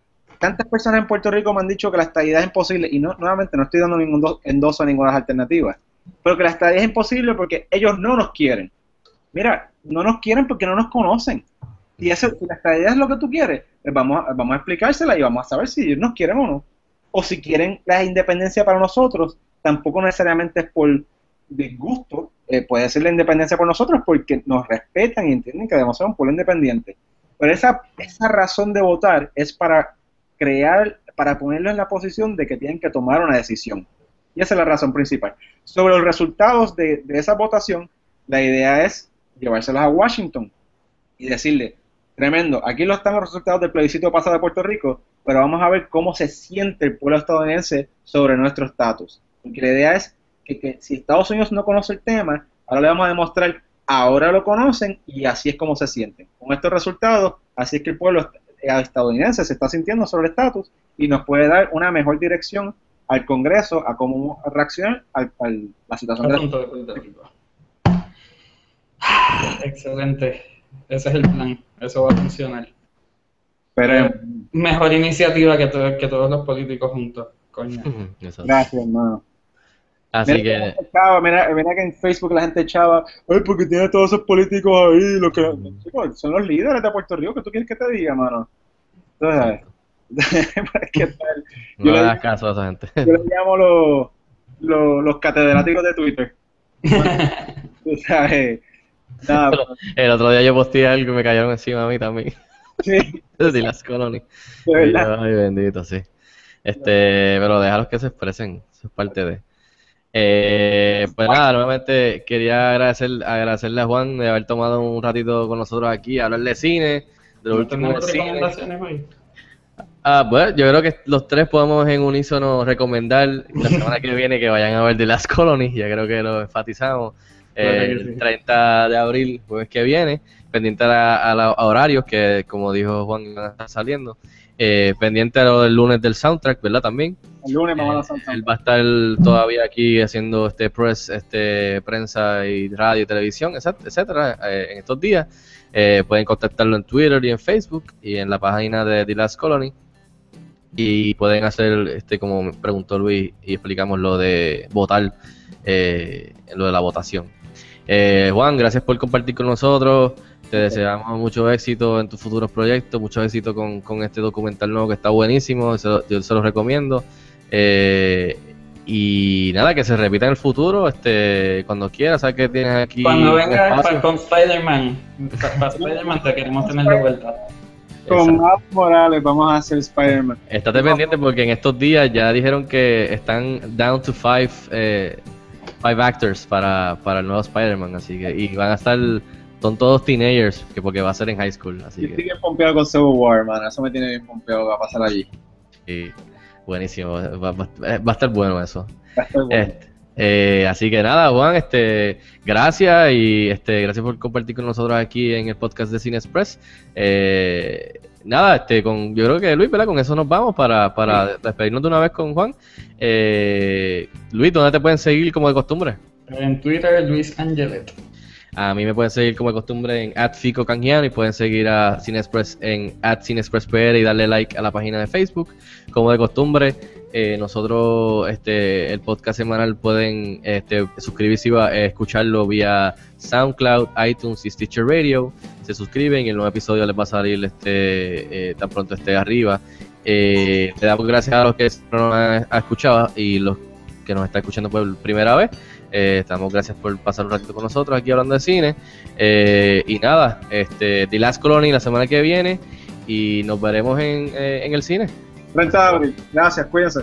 Tantas personas en Puerto Rico me han dicho que la estadidad es imposible, y no, nuevamente no estoy dando ningún endoso a ninguna alternativa, pero que la estadidad es imposible porque ellos no nos quieren. Mira, no nos quieren porque no nos conocen. Y eso, si la estadidad es lo que tú quieres, pues vamos a, vamos a explicársela y vamos a saber si ellos nos quieren o no. O si quieren la independencia para nosotros, tampoco necesariamente es por disgusto, eh, puede ser la independencia por nosotros porque nos respetan y entienden que debemos ser un pueblo independiente. Pero esa, esa razón de votar es para crear, para ponerlo en la posición de que tienen que tomar una decisión. Y esa es la razón principal. Sobre los resultados de, esa votación, la idea es llevárselos a Washington y decirle, tremendo, aquí lo están los resultados del plebiscito pasado de Puerto Rico, pero vamos a ver cómo se siente el pueblo estadounidense sobre nuestro estatus. Porque la idea es que, si Estados Unidos no conoce el tema, ahora le vamos a demostrar, ahora lo conocen y así es como se sienten. Con estos resultados, así es que el pueblo estadounidense se está sintiendo sobre el estatus y nos puede dar una mejor dirección al Congreso a cómo reaccionar a la situación de Rico. Excelente. Ese es el plan. Eso va a funcionar. Pero mejor iniciativa que, que todos los políticos juntos. Coño. Gracias, hermano. Así que. mira, mira, que en Facebook la gente echaba, ay, porque tiene todos esos políticos ahí, lo que. son los líderes de Puerto Rico, que tú quieres que te diga, mano? Entonces, *laughs* ¿qué tal? No yo le das caso a esa gente. Yo les llamo los, los, los catedráticos de Twitter. *laughs* o sea, el otro día yo posteé algo y me cayeron encima a mí también. Sí. *laughs* de las colonias. Ay, bendito, sí. Este, pero déjalos que se expresen, eso es parte de. Eh, pues nada, nuevamente quería agradecer, agradecerle a Juan de haber tomado un ratito con nosotros aquí, a hablar de cine, de los últimos cine. Ah, bueno, yo creo que los tres podemos en unísono recomendar la *laughs* semana que viene que vayan a ver The Last Colony, ya creo que lo enfatizamos el 30 de abril, jueves que viene, pendiente a, los horarios que, como dijo Juan, van a estar saliendo. Eh, pendiente a lo del lunes del soundtrack, ¿verdad? También. El lunes vamos a eh, Él va a estar todavía aquí haciendo este press, este prensa y radio y televisión, etcétera, eh, en estos días. pueden contactarlo en Twitter y en Facebook y en la página de The Last Colony. Y pueden hacer, este como preguntó Luis, y explicamos lo de votar, lo de la votación. Eh, Juan, gracias por compartir con nosotros. Te deseamos mucho éxito en tus futuros proyectos, mucho éxito con, este documental nuevo que está buenísimo, yo se lo recomiendo. Eh, y nada, que se repita en el futuro, este, cuando quieras, sabes que tienes aquí. Cuando venga con Spider-Man, para Spider-Man te queremos tener de vuelta. Con más Morales vamos a hacer Spider-Man. Estate pendiente porque en estos días ya dijeron que están down to five eh, five actors para, para el nuevo Spider-Man, así que, y van a estar, son todos teenagers, que porque va a ser en high school, así que. Estoy bien pompeado con Civil War, man, eso me tiene bien pompeado, va a pasar allí. Sí, buenísimo, va, a estar bueno eso. Va a estar bueno. Este, eh, así que nada, Juan, este, gracias y este, gracias por compartir con nosotros aquí en el podcast de Cine Express. Eh, nada, este, con, yo creo que Luis, ¿verdad? Con eso nos vamos para, para despedirnos de una vez con Juan. Eh, Luis, ¿dónde te pueden seguir como de costumbre? En Twitter, Luis Angelet. A mí me pueden seguir como de costumbre en @fico y pueden seguir a Cinexpress en @cinexpresspr y darle like a la página de Facebook. Como de costumbre, eh, nosotros este el podcast semanal pueden este, suscribirse y a, escucharlo vía SoundCloud, iTunes y Stitcher Radio. Se suscriben y el nuevo episodio les va a salir este eh, tan pronto esté arriba. Eh, le damos gracias a los que no nos han escuchado y los que nos están escuchando por primera vez. Eh, estamos gracias por pasar un ratito con nosotros aquí hablando de cine. Eh, y nada, este, The Last Colony la semana que viene y nos veremos en, eh, en el cine. 30 de abril. Gracias, cuídense.